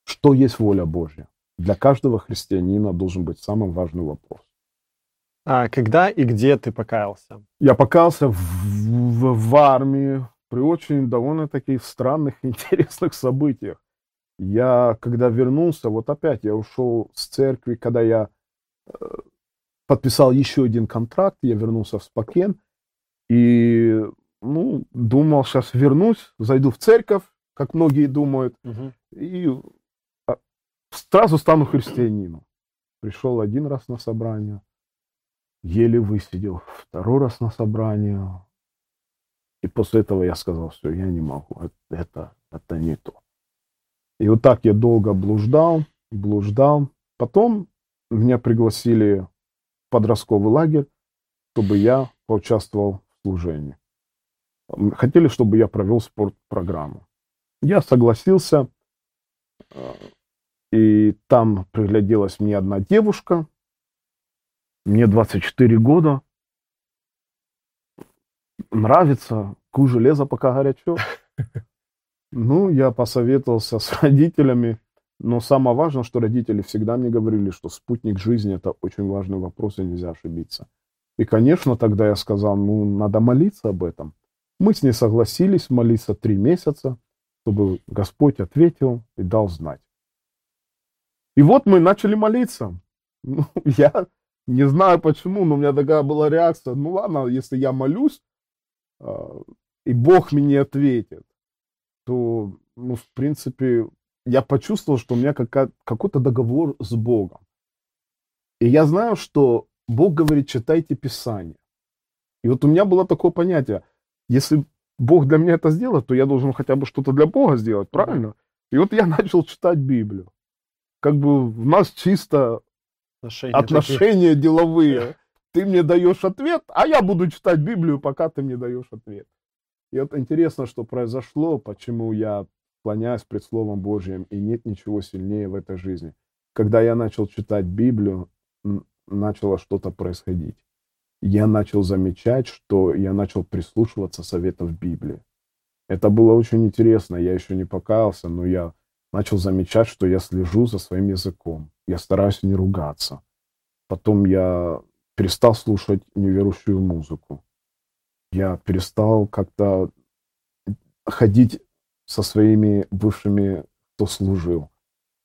что есть воля Божья? Для каждого христианина должен быть самый важный вопрос. А когда и где ты покаялся? Я покаялся в, в, в армии при очень довольно-таки странных и <laughs> интересных событиях. Я, когда вернулся, вот опять я ушел с церкви, когда я э, подписал еще один контракт, я вернулся в Спокен, и, ну, думал, сейчас вернусь, зайду в церковь, как многие думают, угу. и сразу стану христианином. Пришел один раз на собрание, еле высидел второй раз на собрание. И после этого я сказал, все, я не могу, это, это не то. И вот так я долго блуждал, блуждал. Потом меня пригласили в подростковый лагерь, чтобы я поучаствовал в служении. Хотели, чтобы я провел спортпрограмму. Я согласился, э, и там пригляделась мне одна девушка, мне 24 года. Нравится. Ку железо пока горячо. <laughs> Ну, я посоветовался с <laughs> родителями. Но самое важное, что родители всегда мне говорили, что спутник жизни – это очень важный вопрос, и нельзя ошибиться. И, конечно, тогда я сказал, ну, надо молиться об этом. Мы с ней согласились молиться три месяца, чтобы Господь ответил и дал знать. И вот мы начали молиться. <laughs> Ну, я не знаю почему, но у меня такая была реакция. Ну ладно, если я молюсь, э, и Бог мне ответит, то, ну, в принципе, я почувствовал, что у меня какой-то договор с Богом. И я знаю, что Бог говорит, читайте Писание. И вот у меня было такое понятие, если Бог для меня это сделает, то я должен хотя бы что-то для Бога сделать, правильно? И вот я <laughs> начал читать Библию. Как бы у нас чисто отношения, отношения такие. деловые. Ты мне даешь ответ, а я буду читать Библию, пока ты мне даешь ответ. И вот интересно, что произошло, почему я склоняюсь пред Словом Божьим, и нет ничего сильнее в этой жизни. Когда я начал читать Библию, начало что-то происходить. Я начал замечать, что я начал прислушиваться советов Библии. Это было очень интересно, я еще не покаялся, но я начал замечать, что я слежу за своим языком. Я стараюсь не ругаться. Потом я перестал слушать неверующую музыку. Я перестал как-то ходить со своими бывшими, кто служил.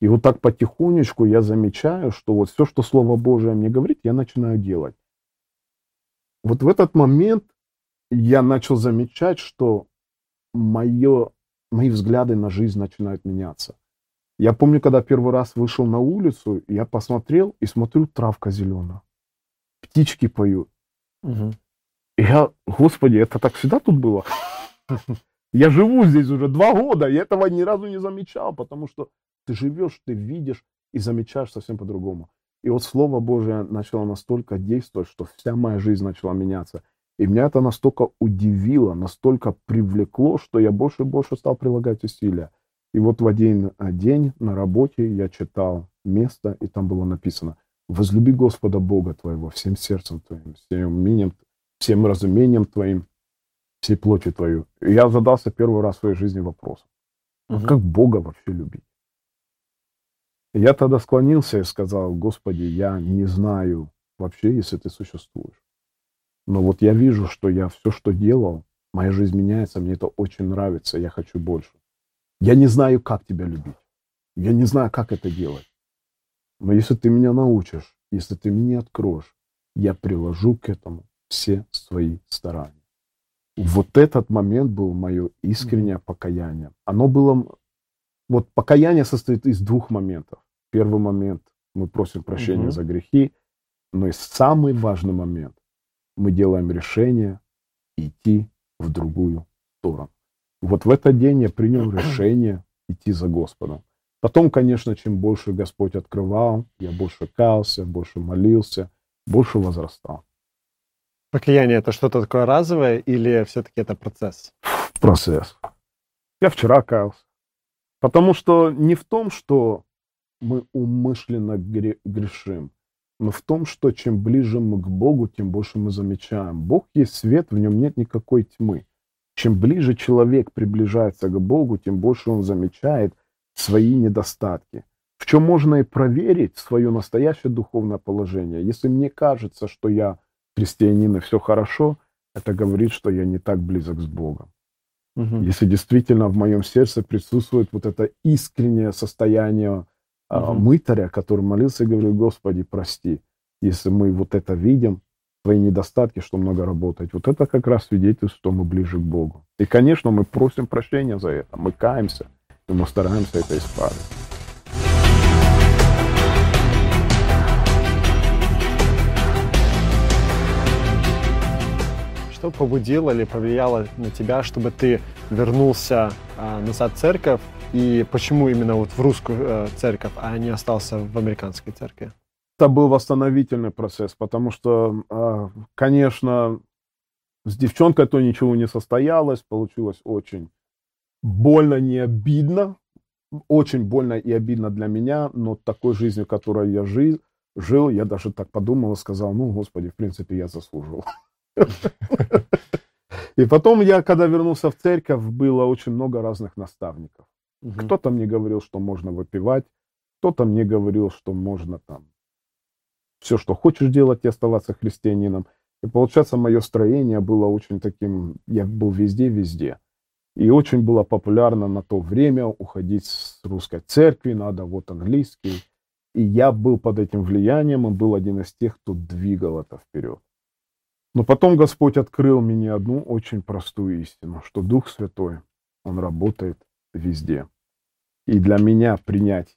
И вот так потихонечку я замечаю, что вот все, что Слово Божие мне говорит, я начинаю делать. Вот в этот момент я начал замечать, что мое, мои взгляды на жизнь начинают меняться. Я помню, когда первый раз вышел на улицу, я посмотрел и смотрю, травка зеленая. Птички поют. Мгм. И я, господи, это так всегда тут было? Я живу здесь уже два года, и этого ни разу не замечал, потому что ты живешь, ты видишь и замечаешь совсем по-другому. И вот Слово Божие начало настолько действовать, что вся моя жизнь начала меняться. И меня это настолько удивило, настолько привлекло, что я больше и больше стал прилагать усилия. И вот в один а, день на работе я читал место, и там было написано «Возлюби Господа Бога твоего всем сердцем твоим, всем умением, всем разумением твоим, всей плотью твою». И я задался первый раз в своей жизни вопросом, а Мгм. как Бога вообще любить? И я тогда склонился и сказал, Господи, я не знаю вообще, если ты существуешь. Но вот я вижу, что я все, что делал, моя жизнь меняется, мне это очень нравится, я хочу больше. Я не знаю, как тебя любить. Я не знаю, как это делать. Но если ты меня научишь, если ты мне откроешь, я приложу к этому все свои старания. Вот этот момент был мое искреннее покаяние. Оно было... Вот покаяние состоит из двух моментов. Первый момент мы просим прощения Мгм. за грехи, но и самый важный момент мы делаем решение идти в другую сторону. Вот в этот день я принял решение идти за Господом. Потом, конечно, чем больше Господь открывал, я больше каялся, больше молился, больше возрастал. Покаяние это что-то такое разовое или все-таки это процесс? Процесс. Я вчера каялся. Потому что не в том, что мы умышленно гре- грешим, но в том, что чем ближе мы к Богу, тем больше мы замечаем. Бог есть свет, в нем нет никакой тьмы. Чем ближе человек приближается к Богу, тем больше он замечает свои недостатки. В чем можно и проверить свое настоящее духовное положение. Если мне кажется, что я христианин и все хорошо, это говорит, что я не так близок с Богом. Мгм. Если действительно в моем сердце присутствует вот это искреннее состояние Мгм. мытаря, который молился и говорил, Господи, прости. Если мы вот это видим, свои недостатки, что много работать, вот это как раз свидетельствует, что мы ближе к Богу. И, конечно, мы просим прощения за это, мы каемся, и мы стараемся это исправить. Что побудило или повлияло на тебя, чтобы ты вернулся а, назад в церковь? И почему именно вот в русскую э, церковь, а не остался в американской церкви? Это был восстановительный процесс, потому что, а, конечно, с девчонкой то ничего не состоялось, получилось очень больно, не обидно, очень больно и обидно для меня, но такой жизнью, которой я жил, жил, я даже так подумал и сказал, ну, Господи, в принципе, я заслужил. И потом я, когда вернулся в церковь, было очень много разных наставников. Кто-то мне говорил, что можно выпивать, кто-то мне говорил, что можно там все, что хочешь делать и оставаться христианином. И получается, мое строение было очень таким, я был везде-везде. И очень было популярно на то время уходить с русской церкви, надо вот английский. И я был под этим влиянием и был один из тех, кто двигал это вперед. Но потом Господь открыл мне одну очень простую истину, что Дух Святой, Он работает везде. И для меня принять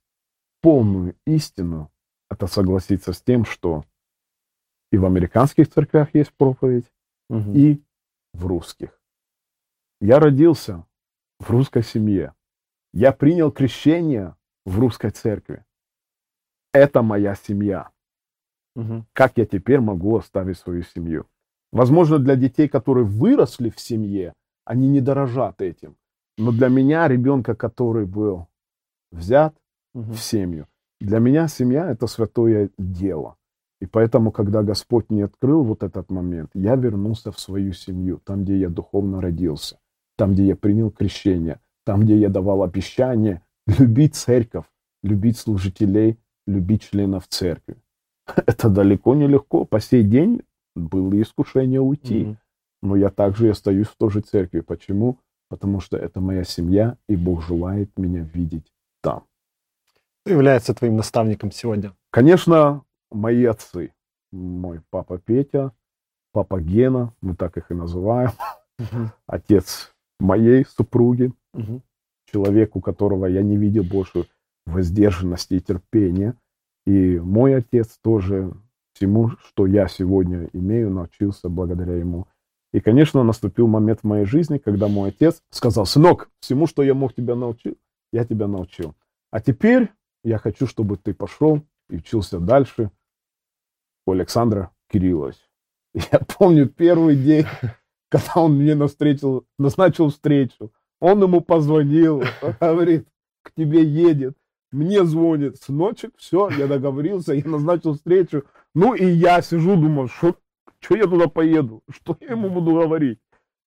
полную истину – это согласиться с тем, что и в американских церквях есть проповедь, Мгм. и в русских. Я родился в русской семье. Я принял крещение в русской церкви. Это моя семья. Мгм. Как я теперь могу оставить свою семью? Возможно, для детей, которые выросли в семье, они не дорожат этим. Но для меня, ребенка, который был взят Мгм. в семью, для меня семья – это святое дело. И поэтому, когда Господь мне открыл вот этот момент, я вернулся в свою семью, там, где я духовно родился, там, где я принял крещение, там, где я давал обещание <laughs> любить церковь, любить служителей, любить членов церкви. <laughs> Это далеко не легко. По сей день было искушение уйти. Мгм. Но я также и остаюсь в той же церкви. Почему? Потому что это моя семья, и Бог желает меня видеть является твоим наставником сегодня? Конечно, мои отцы. Мой папа Петя, папа Гена, мы так их и называем. Мгм. Отец моей супруги, Мгм. человек, у которого я не видел больше воздержанности и терпения. И мой отец тоже всему, что я сегодня имею, научился благодаря ему. И, конечно, наступил момент в моей жизни, когда мой отец сказал, сынок, всему, что я мог тебя научить, я тебя научил. А теперь я хочу, чтобы ты пошел и учился дальше у Александра Кирилловича. <laughs> Я помню первый день, <laughs> когда он мне навстретил, назначил встречу. Он ему позвонил, говорит, к тебе едет. Мне звонит, сыночек, все, я договорился, я назначил встречу. Ну и я сижу, думаю, что что я туда поеду, что я ему буду говорить.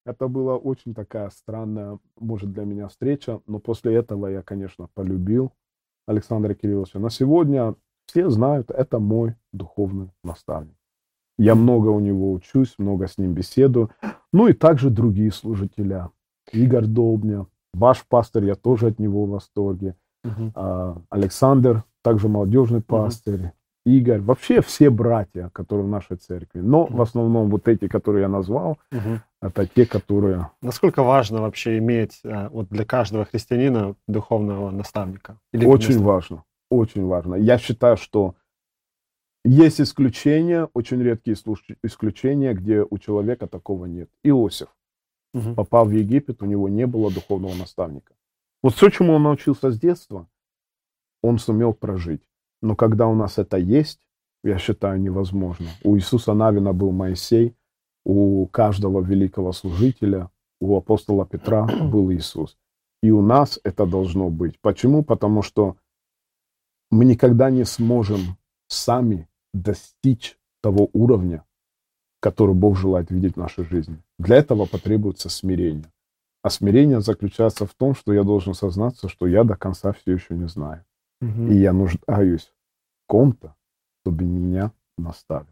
Это была очень такая странная, может, для меня встреча, но после этого я, конечно, полюбил Александра Кирилловича. На сегодня все знают, это мой духовный наставник. Я много у него учусь, много с ним беседую. Ну и также другие служителя. Игорь Долбня, ваш пастор, я тоже от него в восторге. Uh-huh. Александр, также молодежный пастырь. Игорь, вообще все братья, которые в нашей церкви. Но в основном вот эти, которые я назвал, uh-huh. это те, которые... Насколько важно вообще иметь э, вот для каждого христианина духовного наставника? Или очень важно, очень важно. Я считаю, что есть исключения, очень редкие исключения, где у человека такого нет. Иосиф угу. попал в Египет, у него не было духовного наставника. Вот все, чему он научился с детства, он сумел прожить. Но когда у нас это есть, я считаю, невозможно. У Иисуса Навина был Моисей, у каждого великого служителя, у апостола Петра <clears throat> был Иисус. И у нас это должно быть. Почему? Потому что мы никогда не сможем сами достичь того уровня, который Бог желает видеть в нашей жизни. Для этого потребуется смирение. А смирение заключается в том, что я должен сознаться, что я до конца все еще не знаю. Угу. И я нуждаюсь в ком-то, чтобы меня наставил.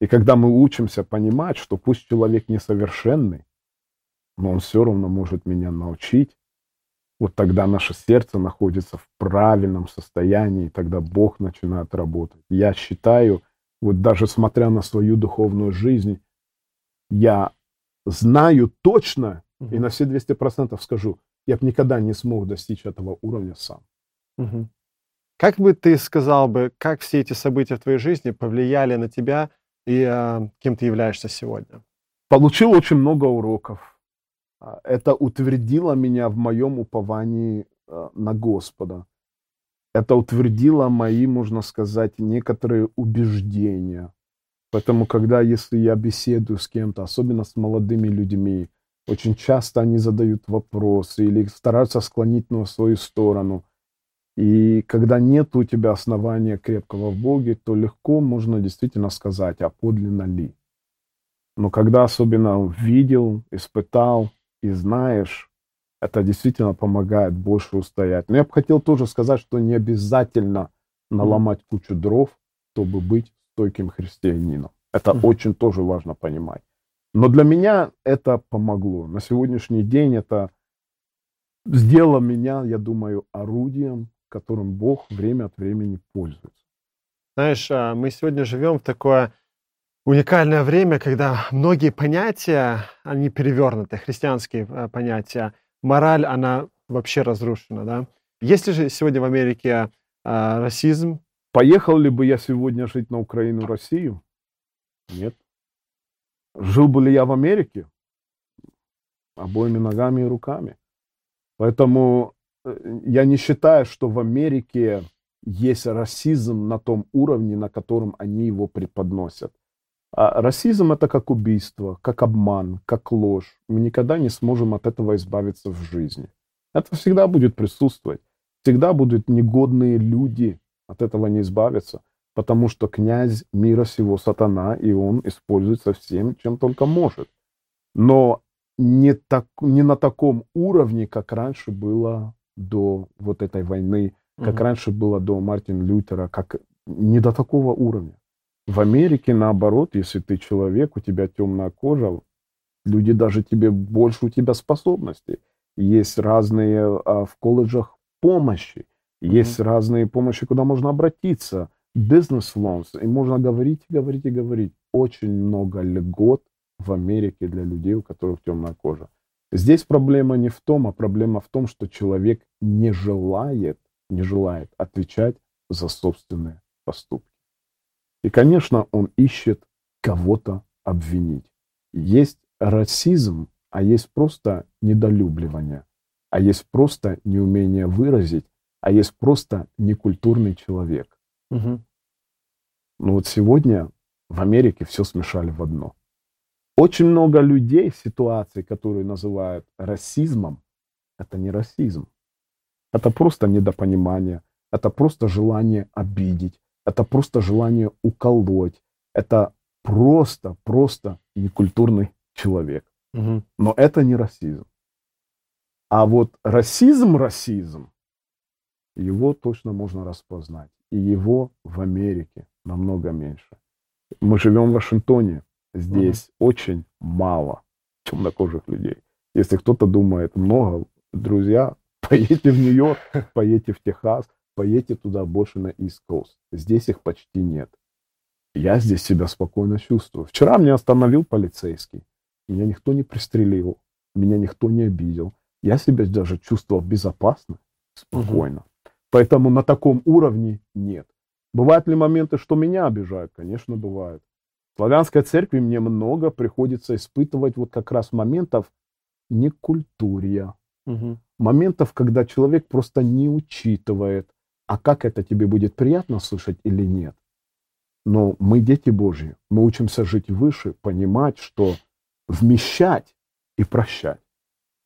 И когда мы учимся понимать, что пусть человек несовершенный, но он все равно может меня научить, вот тогда наше сердце находится в правильном состоянии, и тогда Бог начинает работать. Я считаю, вот даже смотря на свою духовную жизнь, я знаю точно, угу. и на все 200% скажу, я бы никогда не смог достичь этого уровня сам. Угу. Как бы ты сказал бы, как все эти события в твоей жизни повлияли на тебя и э, кем ты являешься сегодня? Получил очень много уроков а, это утвердило меня в моем уповании а, на Господа. Это утвердило мои, можно сказать, некоторые убеждения. Поэтому, когда, если я беседую с кем-то, особенно с молодыми людьми, очень часто они задают вопросы или стараются склонить на свою сторону. И когда нет у тебя основания крепкого в Боге, то легко можно действительно сказать, а подлинно ли. Но когда особенно видел, испытал, и знаешь, это действительно помогает больше устоять. Но я бы хотел тоже сказать, что не обязательно наломать кучу дров, чтобы быть стойким христианином. Это mm-hmm. очень тоже важно понимать. Но для меня это помогло. На сегодняшний день это сделало меня, я думаю, орудием, которым Бог время от времени пользуется. Знаешь, а, мы сегодня живем в такое уникальное время, когда многие понятия, они перевернуты, христианские э, понятия. Мораль, она вообще разрушена, да? Есть ли же сегодня в Америке э, расизм? Поехал ли бы я сегодня жить на Украину, Россию? Нет. Жил бы ли я в Америке? Обоими ногами и руками. Поэтому я не считаю, что в Америке есть расизм на том уровне, на котором они его преподносят. А расизм это как убийство, как обман, как ложь. Мы никогда не сможем от этого избавиться в жизни. Это всегда будет присутствовать. Всегда будут негодные люди, от этого не избавиться, потому что князь мира сего сатана, и он используется всем, чем только может. Но не, так, не на таком уровне, как раньше было до вот этой войны, как угу. раньше было до Мартина Лютера, как не до такого уровня. В Америке, наоборот, если ты человек, у тебя темная кожа, люди даже тебе больше у тебя способностей. Есть разные а, в колледжах помощи, есть mm-hmm. разные помощи, куда можно обратиться, бизнес loans, и можно говорить, говорить и говорить. Очень много льгот в Америке для людей, у которых темная кожа. Здесь проблема не в том, а проблема в том, что человек не желает не желает отвечать за собственные поступки. И, конечно, он ищет кого-то обвинить. Есть расизм, а есть просто недолюбливание, а есть просто неумение выразить, а есть просто некультурный человек. Угу. Но вот сегодня в Америке все смешали в одно. Очень много людей, ситуаций, которые называют расизмом, это не расизм. Это просто недопонимание, это просто желание обидеть, это просто желание уколоть, это просто, просто некультурный человек. Угу. Но это не расизм. А вот расизм, расизм, его точно можно распознать. И его в Америке намного меньше. Мы живем в Вашингтоне. Здесь угу. очень мало темнокожих людей. Если кто-то думает много, друзья, <laughs> поедьте в Нью-Йорк, <laughs> поедьте в Техас, поедьте туда больше на East Coast. Здесь их почти нет. Я здесь себя спокойно чувствую. Вчера меня остановил полицейский. Меня никто не пристрелил. Меня никто не обидел. Я себя даже чувствовал безопасно, спокойно. Угу. Поэтому на таком уровне нет. Бывают ли моменты, что меня обижают? Конечно, бывают. Славянской церкви мне много приходится испытывать вот как раз моментов некультурия. Угу. Моментов, когда человек просто не учитывает, а как это тебе будет приятно слышать или нет. Но мы дети Божьи, мы учимся жить выше, понимать, что вмещать и прощать.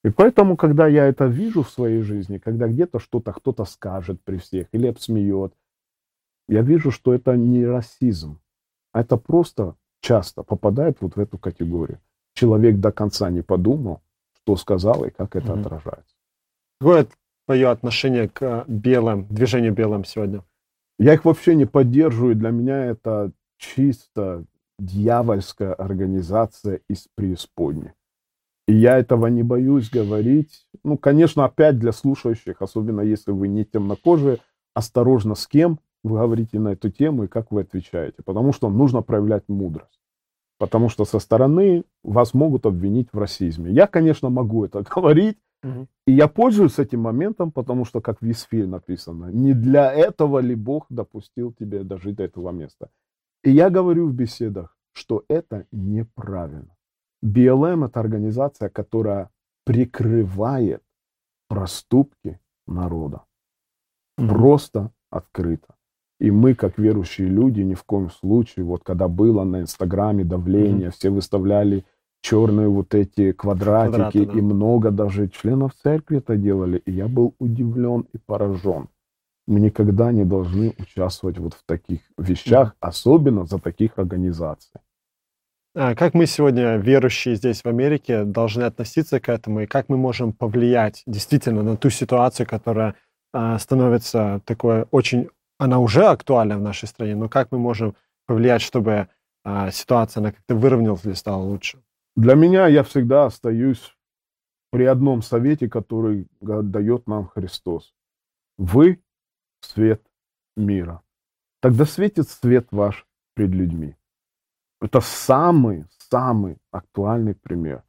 И поэтому, когда я это вижу в своей жизни, когда где-то что-то кто-то скажет при всех или обсмеет, я вижу, что это не расизм, а это просто часто попадает вот в эту категорию. Человек до конца не подумал, что сказал и как это mm-hmm. отражается. Какое твое отношение к белым, движению белым сегодня? Я их вообще не поддерживаю. Для меня это чисто дьявольская организация из преисподней. И я этого не боюсь говорить. Ну, конечно, опять для слушающих, особенно если вы не темнокожие, осторожно с кем вы говорите на эту тему и как вы отвечаете. Потому что нужно проявлять мудрость. Потому что со стороны вас могут обвинить в расизме. Я, конечно, могу это <laughs> говорить. Угу. И я пользуюсь этим моментом, потому что, как в Висфиль написано, не для этого ли Бог допустил тебе дожить до этого места. И я говорю в беседах, что это неправильно. BLM – это организация, которая прикрывает проступки народа. Просто открыто. И мы, как верующие люди, ни в коем случае, вот когда было на Инстаграме давление, mm-hmm. все выставляли черные вот эти квадратики, Квадраты, да. и много даже членов церкви это делали, и я был удивлен и поражен. Мы никогда не должны участвовать вот в таких вещах, особенно за таких организаций. А как мы сегодня, верующие здесь в Америке, должны относиться к этому, и как мы можем повлиять действительно на ту ситуацию, которая а, становится такой очень, она уже актуальна в нашей стране, но как мы можем повлиять, чтобы а, ситуация она как-то выровнялась или стала лучше? Для меня я всегда остаюсь при одном совете, который дает нам Христос. Вы — свет мира. Тогда светит свет ваш пред людьми. Это самый, самый актуальный пример.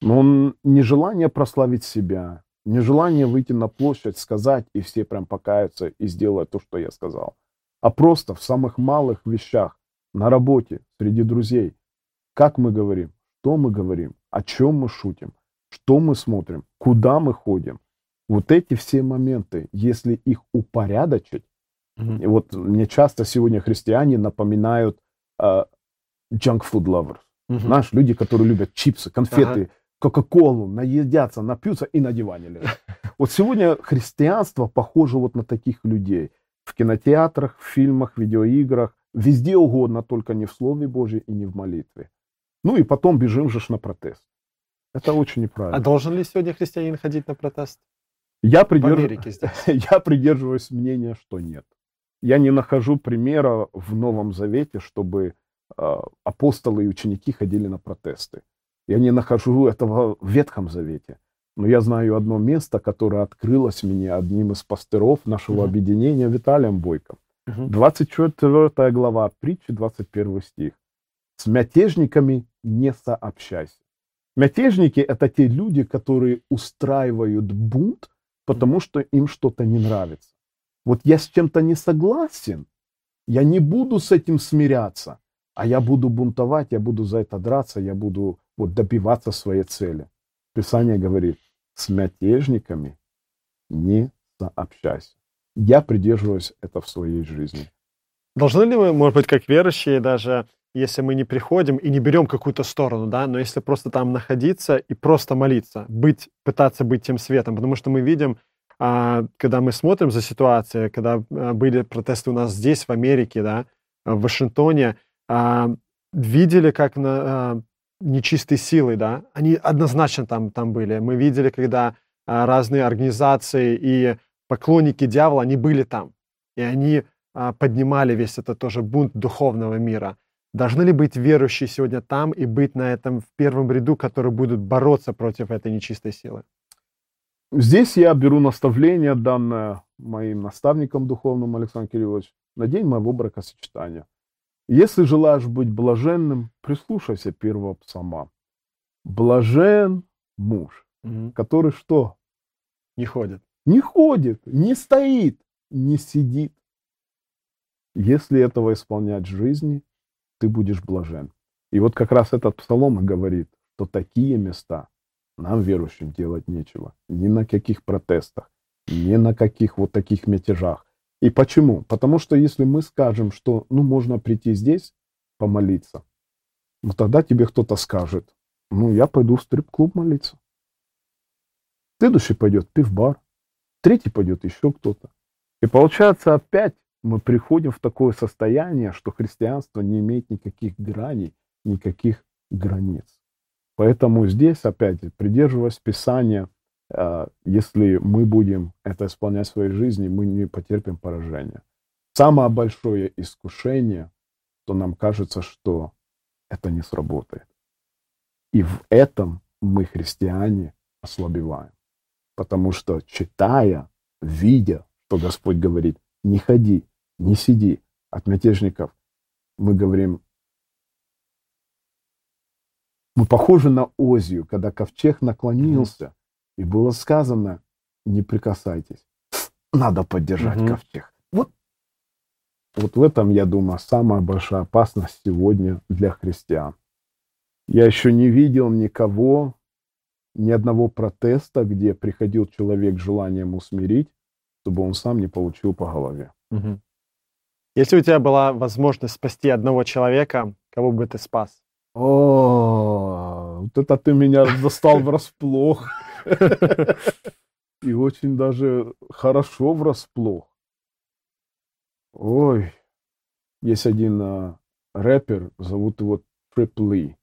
Но он нежелание прославить себя, нежелание выйти на площадь, сказать, и все прям покаются и сделают то, что я сказал. А просто в самых малых вещах, на работе, среди друзей. Как мы говорим, что мы говорим, о чем мы шутим, что мы смотрим, куда мы ходим. Вот эти все моменты, если их упорядочить, mm-hmm. вот мне часто сегодня христиане напоминают а, junk food lovers. Угу. Знаешь, люди, которые любят чипсы, конфеты, ага. Кока-Колу, наедятся, напьются и на диване лежат. <laughs> Вот сегодня христианство похоже вот на таких людей. В кинотеатрах, в фильмах, видеоиграх, везде угодно, только не в Слове Божьем и не в молитве. Ну и потом бежим же на протест. Это очень неправильно. А должен ли сегодня христианин ходить на протест? Я, придерж... <laughs> я придерживаюсь мнения, что нет. Я не нахожу примера в Новом Завете, чтобы а, апостолы и ученики ходили на протесты. Я не нахожу этого в Ветхом Завете. Но я знаю одно место, которое открылось мне одним из пастыров нашего uh-huh. объединения Виталием Бойком. Uh-huh. 24 глава, притчи, 21 стих. С мятежниками не сообщайся. Мятежники – это те люди, которые устраивают бунт, потому что им что-то не нравится. Вот я с чем-то не согласен, я не буду с этим смиряться, а я буду бунтовать, я буду за это драться, я буду вот добиваться своей цели. Писание говорит, с мятежниками не сообщайся. Я придерживаюсь это в своей жизни. Должны ли мы, может быть, как верующие, даже если мы не приходим и не берем какую-то сторону, да, но если просто там находиться и просто молиться, быть, пытаться быть тем светом, потому что мы видим, а, когда мы смотрим за ситуацией, когда а, были протесты у нас здесь, в Америке, да, в Вашингтоне, а, видели, как на нечистой силой, да, они однозначно там, там были. Мы видели, когда разные организации и поклонники дьявола, они были там. И они поднимали весь этот тоже бунт духовного мира. Должны ли быть верующие сегодня там и быть на этом в первом ряду, которые будут бороться против этой нечистой силы? Здесь я беру наставление, данное моим наставником духовным Александром Кирилловичем, на день моего бракосочетания. Если желаешь быть блаженным, прислушайся первого псалма. Блажен муж, угу. который что? Не ходит. Не ходит, не стоит, не сидит. Если этого исполнять в жизни, ты будешь блажен. И вот как раз этот псалом и говорит, что такие места нам, верующим, делать нечего. Ни на каких протестах, ни на каких вот таких мятежах. И почему? Потому что если мы скажем, что ну можно прийти здесь помолиться, ну тогда тебе кто-то скажет, ну я пойду в стрип-клуб молиться. Следующий пойдет пивбар, третий пойдет еще кто-то. И получается опять мы приходим в такое состояние, что христианство не имеет никаких граней, никаких границ. Поэтому здесь, опять, придерживаясь Писания, если мы будем это исполнять в своей жизни, мы не потерпим поражения. Самое большое искушение, то нам кажется, что это не сработает. И в этом мы, христиане, ослабеваем. Потому что, читая, видя, что Господь говорит, не ходи, не сиди от мятежников. Мы говорим, мы похожи на Озию, когда ковчег наклонился, и было сказано, не прикасайтесь. Надо поддержать mm ковчег. Вот, вот в этом, я думаю, самая большая опасность сегодня для христиан. Я еще не видел никого, ни одного протеста, где приходил человек с желанием усмирить, чтобы он сам не получил по голове. Угу. Если у тебя была возможность спасти одного человека, кого бы ты спас? О, вот это ты меня <laughs> застал врасплох. И очень даже хорошо врасплох. Ой, есть один а, рэпер, зовут его Трип Ли.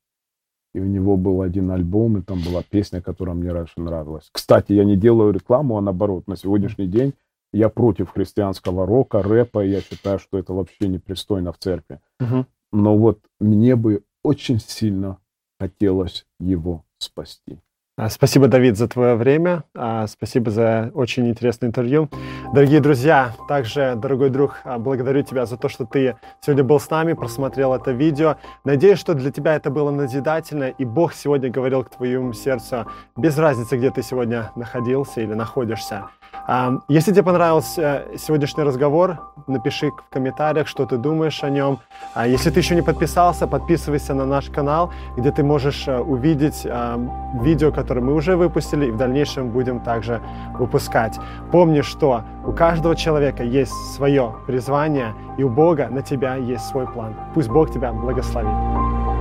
И у него был один альбом, и там была песня, которая мне раньше нравилась. Кстати, я не делаю рекламу, а наоборот, на сегодняшний день я против христианского рока, рэпа, я считаю, что это вообще непристойно в церкви. Угу. Но вот мне бы очень сильно хотелось его спасти. А, спасибо, Давид, за твое время. А, спасибо за очень интересное интервью. Дорогие друзья, также, дорогой друг, а, благодарю тебя за то, что ты сегодня был с нами, просмотрел это видео. Надеюсь, что для тебя это было назидательно, и Бог сегодня говорил к твоему сердцу, без разницы, где ты сегодня находился или находишься. Если тебе понравился сегодняшний разговор, напиши в комментариях, что ты думаешь о нем. Если ты еще не подписался, подписывайся на наш канал, где ты можешь э, увидеть видео, которые мы уже выпустили и в дальнейшем будем также выпускать. Помни, что у каждого человека есть свое призвание, и у Бога на тебя есть свой план. Пусть Бог тебя благословит.